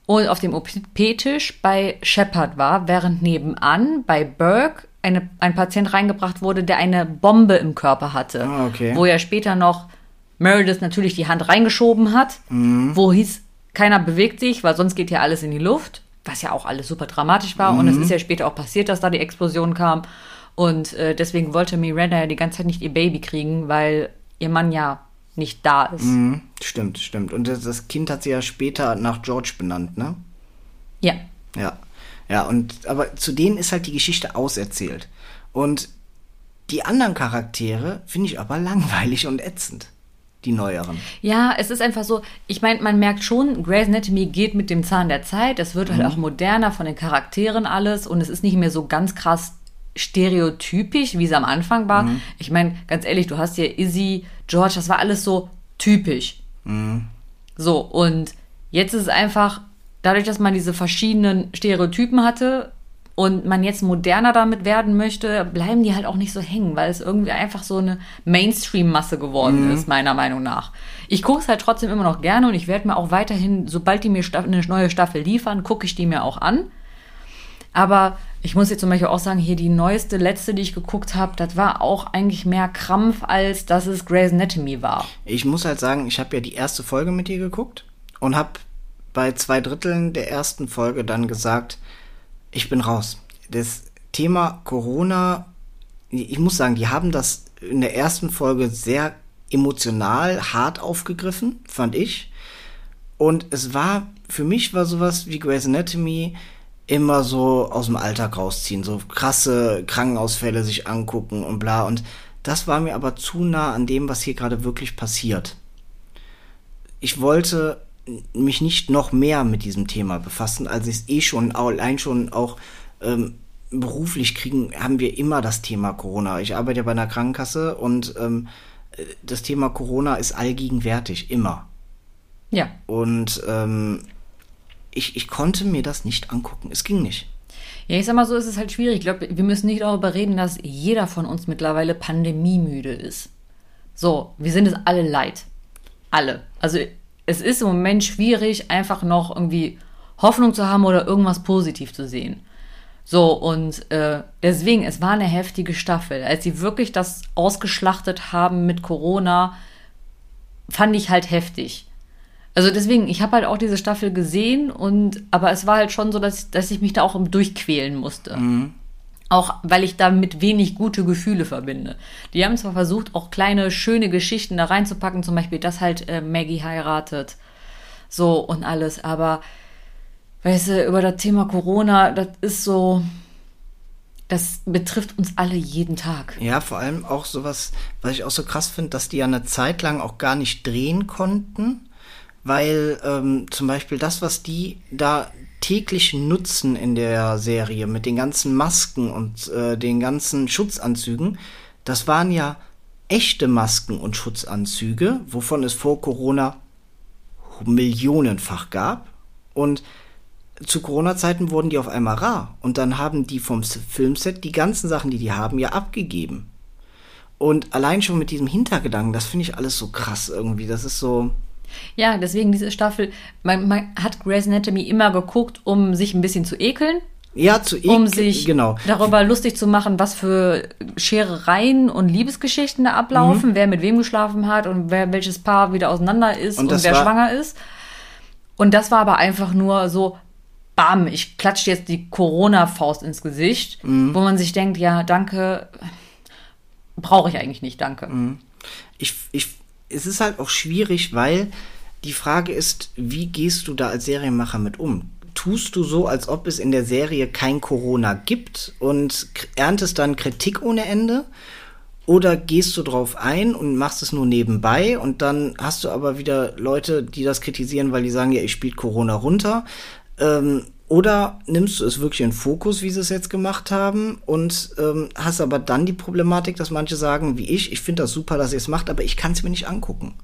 und auf dem OP-Tisch bei Shepard war, während nebenan bei Burke eine, ein Patient reingebracht wurde, der eine Bombe im Körper hatte, Ah, okay. wo ja später noch Meredith natürlich die Hand reingeschoben hat, wo hieß, keiner bewegt sich, weil sonst geht ja alles in die Luft, was ja auch alles super dramatisch war. Und es ist ja später auch passiert, dass da die Explosion kam. Und äh, deswegen wollte Miranda ja die ganze Zeit nicht ihr Baby kriegen, weil ihr Mann ja nicht da ist. Hm, stimmt, stimmt. Und das, das Kind hat sie ja später nach George benannt, ne? Ja. Ja. Ja, und aber zu denen ist halt die Geschichte auserzählt. Und die anderen Charaktere finde ich aber langweilig und ätzend. Die neueren. Ja, es ist einfach so, ich meine, man merkt schon, Grey's Anatomy geht mit dem Zahn der Zeit. Es wird halt auch moderner von den Charakteren alles und es ist nicht mehr so ganz krass stereotypisch, wie es am Anfang war. Ich meine, ganz ehrlich, du hast hier Izzy, George, das war alles so typisch. So, und jetzt ist es einfach, dadurch, dass man diese verschiedenen Stereotypen hatte und man jetzt moderner damit werden möchte, bleiben die halt auch nicht so hängen, weil es irgendwie einfach so eine Mainstream-Masse geworden ist, meiner Meinung nach. Ich gucke es halt trotzdem immer noch gerne und ich werde mir auch weiterhin, sobald die mir eine neue Staffel liefern, gucke ich die mir auch an. Aber Ich muss jetzt zum Beispiel auch sagen, hier die neueste, letzte, die ich geguckt habe, das war auch eigentlich mehr Krampf, als dass es Grey's Anatomy war. Ich muss halt sagen, ich habe ja die erste Folge mit dir geguckt und habe bei zwei Dritteln der ersten Folge dann gesagt, ich bin raus. Das Thema Corona, ich muss sagen, die haben das in der ersten Folge sehr emotional hart aufgegriffen, fand ich. Und es war, für mich war sowas wie Grey's Anatomy immer so aus dem Alltag rausziehen, so krasse Krankenausfälle sich angucken und bla. Und das war mir aber zu nah an dem, was hier gerade wirklich passiert. Ich wollte mich nicht noch mehr mit diesem Thema befassen, als ich es eh schon, allein schon auch ähm, beruflich kriegen, haben wir immer das Thema Corona. Ich arbeite ja bei einer Krankenkasse und ähm, das Thema Corona ist allgegenwärtig, immer. Ja. Und ähm, ich, ich konnte mir das nicht angucken. Es ging nicht. Ja, ich sag mal so, ist es halt schwierig. Ich glaube, wir müssen nicht darüber reden, dass jeder von uns mittlerweile pandemiemüde ist. So, wir sind es alle leid. Alle. Also es ist im Moment schwierig, einfach noch irgendwie Hoffnung zu haben oder irgendwas positiv zu sehen. So, und äh, deswegen, es war eine heftige Staffel. Als sie wirklich das ausgeschlachtet haben mit Corona, fand ich halt heftig. Also deswegen, ich habe halt auch diese Staffel gesehen und aber es war halt schon so, dass, dass ich mich da auch durchquälen musste. Mhm. Auch weil ich damit wenig gute Gefühle verbinde. Die haben zwar versucht, auch kleine, schöne Geschichten da reinzupacken, zum Beispiel, dass halt äh, Maggie heiratet. So und alles, aber weißt du, über das Thema Corona, das ist so, das betrifft uns alle jeden Tag. Ja, vor allem auch sowas, was ich auch so krass finde, dass die ja eine Zeit lang auch gar nicht drehen konnten weil ähm, zum Beispiel das, was die da täglich nutzen in der Serie mit den ganzen Masken und äh, den ganzen Schutzanzügen, das waren ja echte Masken und Schutzanzüge, wovon es vor Corona millionenfach gab. Und zu Corona-Zeiten wurden die auf einmal rar. Und dann haben die vom Filmset die ganzen Sachen, die die haben, ja abgegeben. Und allein schon mit diesem Hintergedanken, das finde ich alles so krass irgendwie. Das ist so, ja, deswegen diese Staffel, man, man hat Grey's Anatomy immer geguckt, um sich ein bisschen zu ekeln. Ja, zu ekeln. Um sich genau. darüber lustig zu machen, was für Scherereien und Liebesgeschichten da ablaufen, mhm. wer mit wem geschlafen hat und wer welches Paar wieder auseinander ist und, und wer schwanger ist. Und das war aber einfach nur so, bam, ich klatsche jetzt die Corona-Faust ins Gesicht, mhm. wo man sich denkt, ja, danke, brauche ich eigentlich nicht, danke. Mhm. Ich, ich es ist halt auch schwierig, weil die Frage ist, wie gehst du da als Serienmacher mit um? Tust du so, als ob es in der Serie kein Corona gibt und erntest dann Kritik ohne Ende? Oder gehst du drauf ein und machst es nur nebenbei und dann hast du aber wieder Leute, die das kritisieren, weil die sagen, ja, ich spiele Corona runter. Ähm, oder nimmst du es wirklich in Fokus, wie sie es jetzt gemacht haben, und ähm, hast aber dann die Problematik, dass manche sagen, wie ich, ich finde das super, dass ihr es macht, aber ich kann es mir nicht angucken.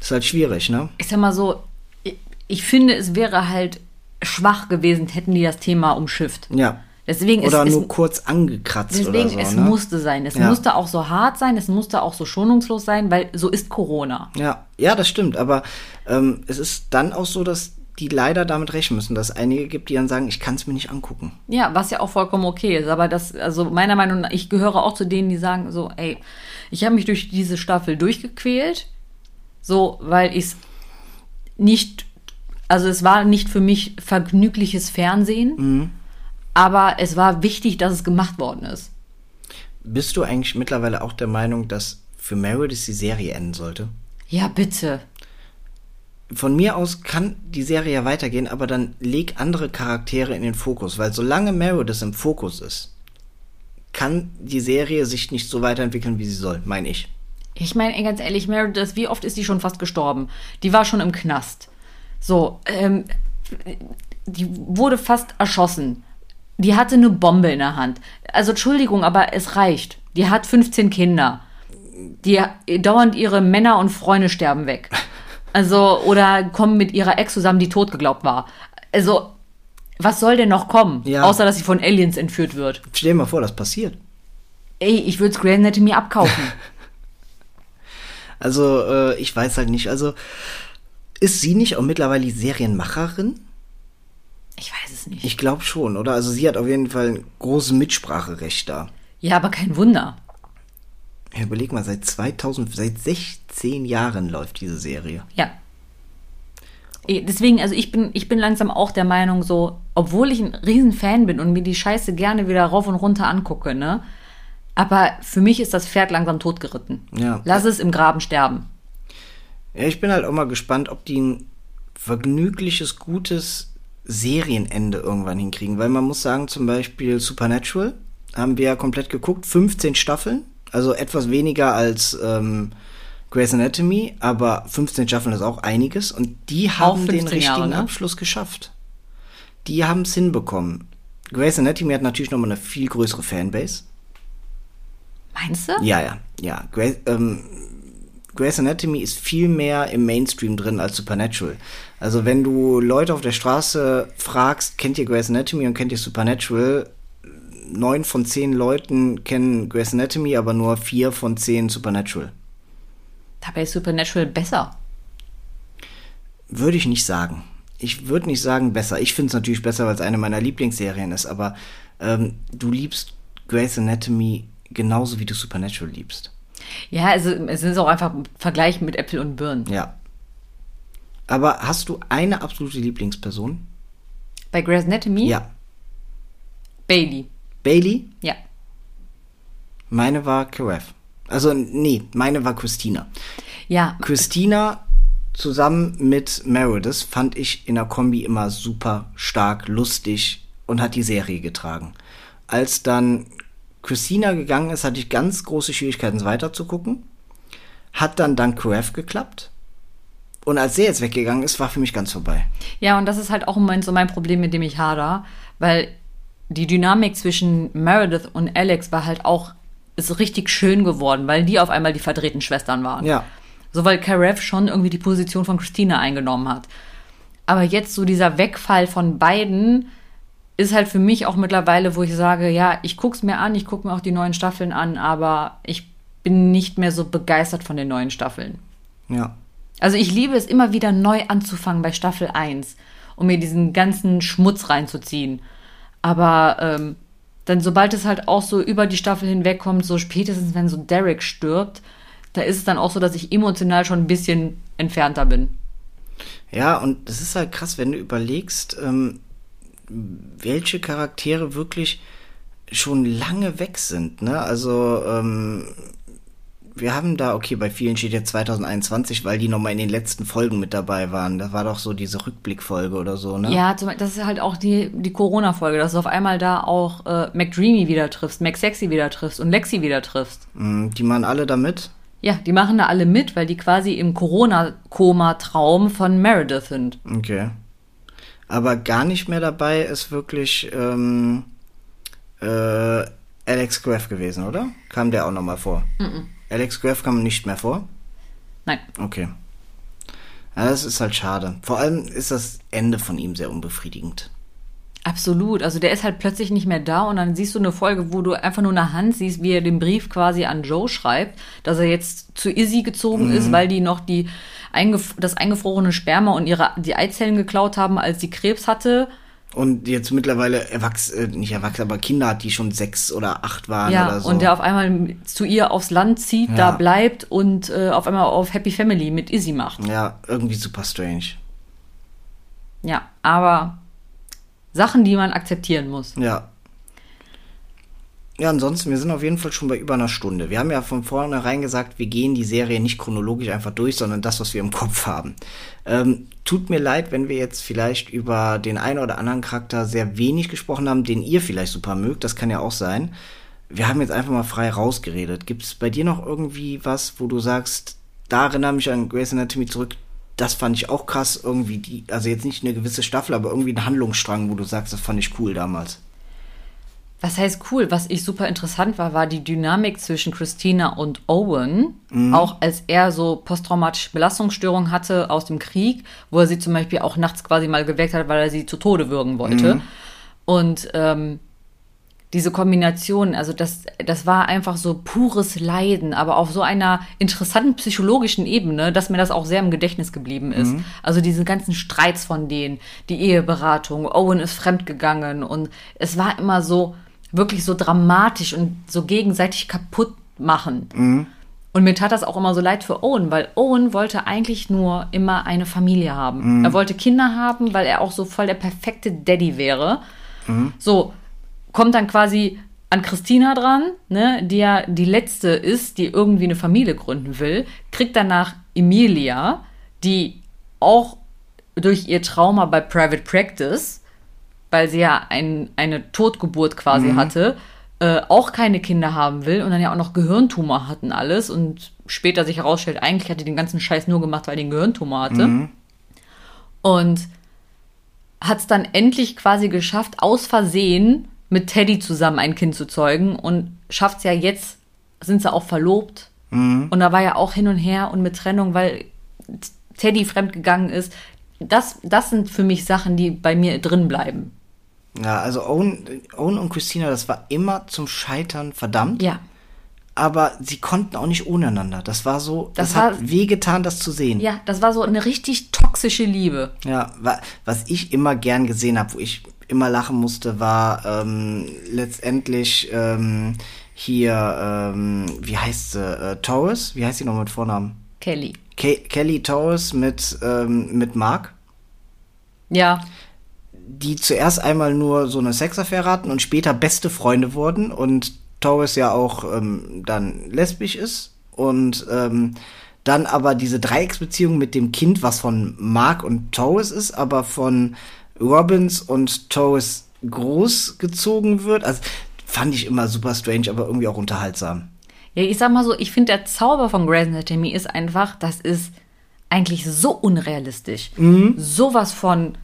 ist halt schwierig, ne? Ich sag mal so, ich, ich finde, es wäre halt schwach gewesen, hätten die das Thema umschifft. Ja. Deswegen oder ist, nur es, kurz angekratzt deswegen, oder so. Es ne? musste sein. Es ja. musste auch so hart sein, es musste auch so schonungslos sein, weil so ist Corona. Ja, ja, das stimmt. Aber ähm, es ist dann auch so, dass die leider damit rechnen müssen, dass es einige gibt, die dann sagen, ich kann es mir nicht angucken. Ja, was ja auch vollkommen okay ist. Aber das, also meiner Meinung nach, ich gehöre auch zu denen, die sagen so, ey, ich habe mich durch diese Staffel durchgequält, so, weil ich es nicht, also es war nicht für mich vergnügliches Fernsehen, mhm. aber es war wichtig, dass es gemacht worden ist. Bist du eigentlich mittlerweile auch der Meinung, dass für Meredith die Serie enden sollte? Ja, bitte von mir aus kann die Serie ja weitergehen, aber dann leg andere Charaktere in den Fokus, weil solange Meredith im Fokus ist, kann die Serie sich nicht so weiterentwickeln, wie sie soll, meine ich. Ich meine, ganz ehrlich, Meredith, wie oft ist die schon fast gestorben? Die war schon im Knast. So, ähm, die wurde fast erschossen. Die hatte eine Bombe in der Hand. Also Entschuldigung, aber es reicht. Die hat 15 Kinder. Die dauernd ihre Männer und Freunde sterben weg. Also, oder kommen mit ihrer Ex zusammen, die tot geglaubt war. Also, was soll denn noch kommen? Ja. Außer, dass sie von Aliens entführt wird. Stell dir mal vor, das passiert. Ey, ich würde Grey Anatomy abkaufen. also, äh, ich weiß halt nicht. Also, ist sie nicht auch mittlerweile die Serienmacherin? Ich weiß es nicht. Ich glaube schon, oder? Also sie hat auf jeden Fall ein großes Mitspracherecht da. ja, aber kein Wunder. Ja, überleg mal, seit 2000, seit 16 Jahren läuft diese Serie. Ja. Eh, Deswegen, also ich bin, ich bin langsam auch der Meinung, so, obwohl ich ein Riesenfan bin und mir die Scheiße gerne wieder rauf und runter angucke, ne? Aber für mich ist das Pferd langsam totgeritten. Ja. Lass es im Graben sterben. Ja, ich bin halt auch mal gespannt, ob die ein vergnügliches, gutes Serienende irgendwann hinkriegen. Weil man muss sagen, zum Beispiel Supernatural haben wir ja komplett geguckt, 15 Staffeln, also etwas weniger als ähm, Grey's Anatomy, aber 15 Staffeln ist auch einiges und die haben den 15 richtigen Jahre, ne? Abschluss geschafft. Die haben es hinbekommen. Grey's Anatomy hat natürlich nochmal eine viel größere Fanbase. Meinst du? Ja, ja, ja. Grey, ähm, Grey's Anatomy ist viel mehr im Mainstream drin als Supernatural. Also wenn du Leute auf der Straße fragst, kennt ihr Grey's Anatomy und kennt ihr Supernatural? Neun von zehn Leuten kennen Grey's Anatomy, aber nur vier von zehn Supernatural. Dabei ist Supernatural besser. Würde ich nicht sagen. Ich würde nicht sagen besser. Ich finde es natürlich besser, weil es eine meiner Lieblingsserien ist, aber ähm, du liebst Grey's Anatomy genauso wie du Supernatural liebst. Ja, also es ist auch einfach ein Vergleich mit Äpfel und Birnen. Ja. Aber hast du eine absolute Lieblingsperson? Bei Grey's Anatomy? Ja. Bailey. Bailey? Ja. Meine war Karev. Also, nee, meine war Christina. Ja, Christina zusammen mit Meredith fand ich in der Kombi immer super stark, lustig und hat die Serie getragen. Als dann Christina gegangen ist, hatte ich ganz große Schwierigkeiten, es weiterzugucken. Hat dann dank Karev geklappt. Und als der jetzt weggegangen ist, war für mich ganz vorbei. Ja, und das ist halt auch im Moment so mein Problem, mit dem ich hader, weil die Dynamik zwischen Meredith und Alex war halt auch, ist richtig schön geworden, weil die auf einmal die verdrehten Schwestern waren. Ja. So, weil Karev schon irgendwie die Position von Christina eingenommen hat. Aber jetzt so dieser Wegfall von beiden ist halt für mich auch mittlerweile, wo ich sage, ja, ich guck's mir an, ich guck mir auch die neuen Staffeln an, aber ich bin nicht mehr so begeistert von den neuen Staffeln. Ja. Also ich liebe es immer wieder neu anzufangen bei Staffel 1, um mir diesen ganzen Schmutz reinzuziehen. Aber ähm, dann, sobald es halt auch so über die Staffel hinwegkommt, so spätestens wenn so Derek stirbt, da ist es dann auch so, dass ich emotional schon ein bisschen entfernter bin. Ja, und es ist halt krass, wenn du überlegst, ähm, welche Charaktere wirklich schon lange weg sind. Ne? Also ähm, wir haben da, okay, bei vielen steht jetzt 2021, weil die nochmal in den letzten Folgen mit dabei waren. Da war doch so diese Rückblickfolge oder so, ne? Ja, zum, das ist halt auch die, die Corona-Folge, dass du auf einmal da auch äh, McDreamy wieder triffst, McSexy wieder triffst und Lexi wieder triffst. Mm, Die machen alle damit. Ja, die machen da alle mit, weil die quasi im Corona-Koma-Traum von Meredith sind. Okay. Aber gar nicht mehr dabei ist wirklich ähm, äh, Alex Graff gewesen, oder? Kam der auch nochmal vor? Alex Graff kam nicht mehr vor? Nein. Okay. Ja, das ist halt schade. Vor allem ist das Ende von ihm sehr unbefriedigend. Absolut. Also der ist halt plötzlich nicht mehr da und dann siehst du eine Folge, wo du einfach nur eine Hand siehst, wie er den Brief quasi an Joe schreibt, dass er jetzt zu Izzy gezogen ist, weil die noch die eingef das eingefrorene Sperma und ihre die Eizellen geklaut haben, als sie Krebs hatte. Und jetzt mittlerweile erwachsen, äh, nicht erwachsen, aber Kinder hat, die schon sechs oder acht waren Ja, oder so. und der auf einmal zu ihr aufs Land zieht, Ja. da bleibt und äh, auf einmal auf Happy Family mit Izzy macht. ja, irgendwie super strange. Ja, aber Sachen, die man akzeptieren muss. Ja. Ja, ansonsten, wir sind auf jeden Fall schon bei über einer Stunde. Wir haben ja von vornherein gesagt, wir gehen die Serie nicht chronologisch einfach durch, sondern das, was wir im Kopf haben. Ähm, tut mir leid, wenn wir jetzt vielleicht über den einen oder anderen Charakter sehr wenig gesprochen haben, den ihr vielleicht super mögt. Das kann ja auch sein. Wir haben jetzt einfach mal frei rausgeredet. Gibt es bei dir noch irgendwie was, wo du sagst, da erinnere mich an Grey's Anatomy zurück? Das fand ich auch krass, irgendwie die, also jetzt nicht eine gewisse Staffel, aber irgendwie ein Handlungsstrang, wo du sagst, das fand ich cool damals. Was heißt cool? Was ich super interessant war, war die Dynamik zwischen Christina und Owen. Auch als er so posttraumatische Belastungsstörungen hatte aus dem Krieg, wo er sie zum Beispiel auch nachts quasi mal geweckt hat, weil er sie zu Tode würgen wollte. Und ähm, diese Kombination, also das, das war einfach so pures Leiden, aber auf so einer interessanten psychologischen Ebene, dass mir das auch sehr im Gedächtnis geblieben ist. Mhm. Also diese ganzen Streits von denen, die Eheberatung, Owen ist fremdgegangen und es war immer so, wirklich so dramatisch und so gegenseitig kaputt machen. Mhm. Und mir tat das auch immer so leid für Owen, weil Owen wollte eigentlich nur immer eine Familie haben. Mhm. Er wollte Kinder haben, weil er auch so voll der perfekte Daddy wäre. Mhm. So, kommt dann quasi an Christina dran, ne, die ja die letzte ist, die irgendwie eine Familie gründen will, kriegt danach Emilia, die auch durch ihr Trauma bei Private Practice, weil sie ja ein, eine Totgeburt quasi mhm. hatte, äh, auch keine Kinder haben will und dann ja auch noch Gehirntumor hatten alles und später sich herausstellt, eigentlich hat die den ganzen Scheiß nur gemacht, weil die einen Gehirntumor hatte. Mhm. Und hat es dann endlich quasi geschafft, aus Versehen mit Teddy zusammen ein Kind zu zeugen und schafft es ja jetzt, sind sie auch verlobt. Mhm. Und da war ja auch hin und her und mit Trennung, weil Teddy fremdgegangen ist. Das, das sind für mich Sachen, die bei mir drin bleiben. Ja, also Owen, Owen und Christina, das war immer zum Scheitern verdammt. Ja. Aber sie konnten auch nicht ohne einander. Das war so, das, das war, hat wehgetan, das zu sehen. Ja, das war so eine richtig toxische Liebe. Ja, was ich immer gern gesehen habe, wo ich immer lachen musste, war ähm, letztendlich ähm, hier, ähm, wie heißt sie, äh, Torres? Wie heißt sie noch mit Vornamen? Kelly. Ke Kelly Torres mit, ähm, mit Mark. Ja die zuerst einmal nur so eine Sexaffäre hatten und später beste Freunde wurden und Torres ja auch ähm, dann lesbisch ist und ähm, dann aber diese Dreiecksbeziehung mit dem Kind, was von Mark und Torres ist, aber von Robbins und Torres großgezogen wird. Also fand ich immer super strange, aber irgendwie auch unterhaltsam. Ja, ich sag mal so, ich finde der Zauber von Grey's Anatomy ist einfach, das ist eigentlich so unrealistisch. Mhm. Sowas von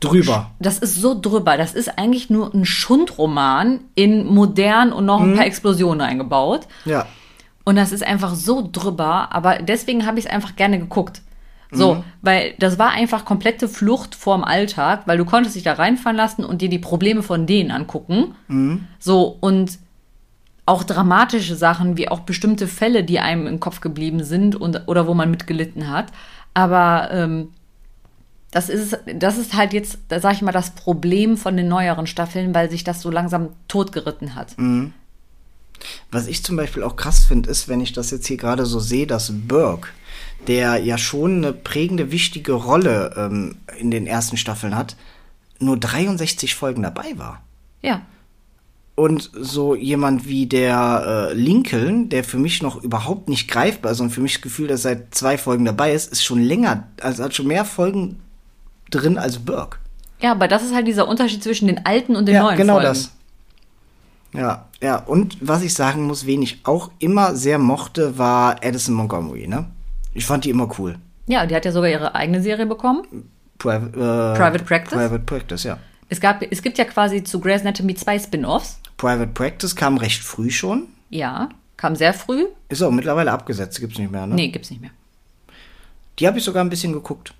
drüber. Das ist so drüber. Das ist eigentlich nur ein Schundroman in modern und noch ein mhm. paar Explosionen eingebaut. Ja. Und das ist einfach so drüber, aber deswegen habe ich es einfach gerne geguckt. So, mhm. weil das war einfach komplette Flucht vorm Alltag, weil du konntest dich da reinfahren lassen und dir die Probleme von denen angucken. Mhm. So, und auch dramatische Sachen, wie auch bestimmte Fälle, die einem im Kopf geblieben sind und, oder wo man mitgelitten hat. Aber ähm, das ist, das ist halt jetzt, sag ich mal, das Problem von den neueren Staffeln, weil sich das so langsam totgeritten hat. Mhm. Was ich zum Beispiel auch krass finde, ist, wenn ich das jetzt hier gerade so sehe, dass Burke, der ja schon eine prägende, wichtige Rolle ähm, in den ersten Staffeln hat, nur 63 Folgen dabei war. Ja. Und so jemand wie der äh, Lincoln, der für mich noch überhaupt nicht greifbar ist und für mich das Gefühl, dass er seit zwei Folgen dabei ist, ist schon länger, also hat schon mehr Folgen drin als Burke. Ja, aber das ist halt dieser Unterschied zwischen den alten und den ja, neuen genau Folgen. das. Ja, ja. Und was ich sagen muss, wen ich auch immer sehr mochte, war Addison Montgomery, ne? Ich fand die immer cool. Ja, die hat ja sogar ihre eigene Serie bekommen. Pri äh, Private Practice. Private Practice, ja. Es, gab, es gibt ja quasi zu Grey's Anatomy zwei Spin-Offs. Private Practice kam recht früh schon. Ja, kam sehr früh. Ist auch mittlerweile abgesetzt, gibt's nicht mehr, ne? Nee, gibt's nicht mehr. Die habe ich sogar ein bisschen geguckt.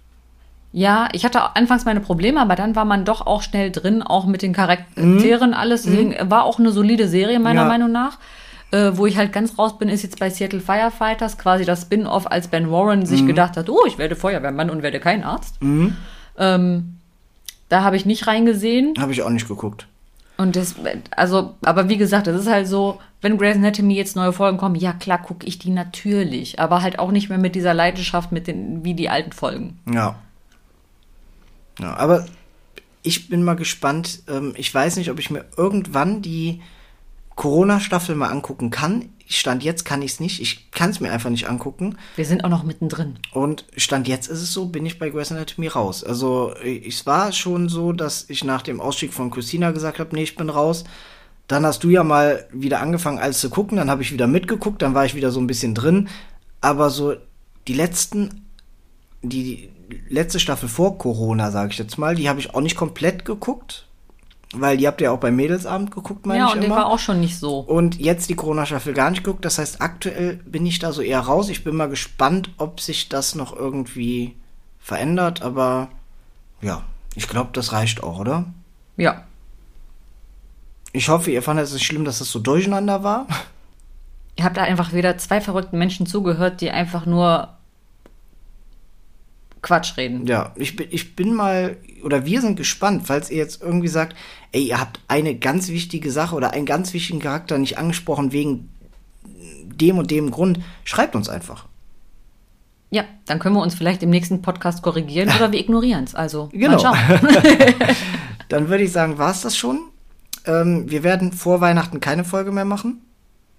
Ja, ich hatte anfangs meine Probleme, aber dann war man doch auch schnell drin, auch mit den Charakteren mhm. alles. Deswegen mhm. war auch eine solide Serie meiner ja. Meinung nach. Äh, wo ich halt ganz raus bin, ist jetzt bei Seattle Firefighters quasi das Spin-off, als Ben Warren sich mhm. gedacht hat, oh, ich werde Feuerwehrmann und werde kein Arzt. Mhm. Ähm, da habe ich nicht reingesehen. Habe ich auch nicht geguckt. Und das, also, aber wie gesagt, das ist halt so, wenn Grey's Anatomy jetzt neue Folgen kommen, ja klar, gucke ich die natürlich, aber halt auch nicht mehr mit dieser Leidenschaft, mit den, wie die alten Folgen. Ja. Ja, aber ich bin mal gespannt. Ähm, ich weiß nicht, ob ich mir irgendwann die Corona-Staffel mal angucken kann. Stand jetzt kann ich es nicht. Ich kann es mir einfach nicht angucken. Wir sind auch noch mittendrin. Und Stand jetzt ist es so, bin ich bei Grey's Anatomy raus. Also es war schon so, dass ich nach dem Ausstieg von Christina gesagt habe, nee, ich bin raus. Dann hast du ja mal wieder angefangen, alles zu gucken. Dann habe ich wieder mitgeguckt. Dann war ich wieder so ein bisschen drin. Aber so die letzten, die, letzte Staffel vor Corona, sage ich jetzt mal, die habe ich auch nicht komplett geguckt, weil die habt ihr auch beim Mädelsabend geguckt, meine ja, ich Ja, und der war auch schon nicht so. Und jetzt die Corona-Staffel gar nicht geguckt. Das heißt, aktuell bin ich da so eher raus. Ich bin mal gespannt, ob sich das noch irgendwie verändert. Aber ja, ich glaube, das reicht auch, oder? Ja. Ich hoffe, ihr fandet es nicht schlimm, dass es so durcheinander war. Ihr habt da einfach wieder zwei verrückten Menschen zugehört, die einfach nur Quatsch reden. Ja, ich bin, ich bin mal, oder wir sind gespannt, falls ihr jetzt irgendwie sagt, ey, ihr habt eine ganz wichtige Sache oder einen ganz wichtigen Charakter nicht angesprochen wegen dem und dem Grund, schreibt uns einfach. Ja, dann können wir uns vielleicht im nächsten Podcast korrigieren oder wir ignorieren es. Also, Genau. Dann würde ich sagen, war es das schon. Ähm, wir werden vor Weihnachten keine Folge mehr machen.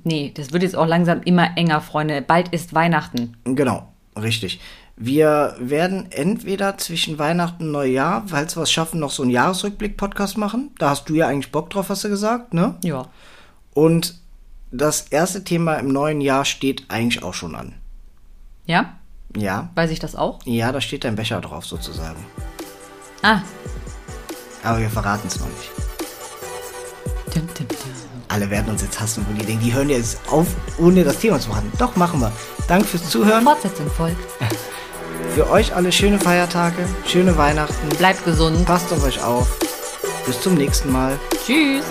Nee, das wird jetzt auch langsam immer enger, Freunde. Bald ist Weihnachten. Genau, richtig. Wir werden entweder zwischen Weihnachten und Neujahr, falls wir es schaffen, noch so einen Jahresrückblick-Podcast machen. Da hast du ja eigentlich Bock drauf, hast du gesagt, ne? Ja. Und das erste Thema im neuen Jahr steht eigentlich auch schon an. Ja? Ja, Weiß ich das auch? ja, da steht dein Becher drauf sozusagen. Ah. Aber wir verraten es noch nicht. Dim, dim, dim. Alle werden uns jetzt hassen, wo die denken, die hören jetzt auf, ohne das Thema zu machen. Doch, machen wir. Danke fürs Zuhören. Fortsetzung folgt. Für euch alle schöne Feiertage, schöne Weihnachten. Bleibt gesund. Passt auf euch auf. Bis zum nächsten Mal. Tschüss.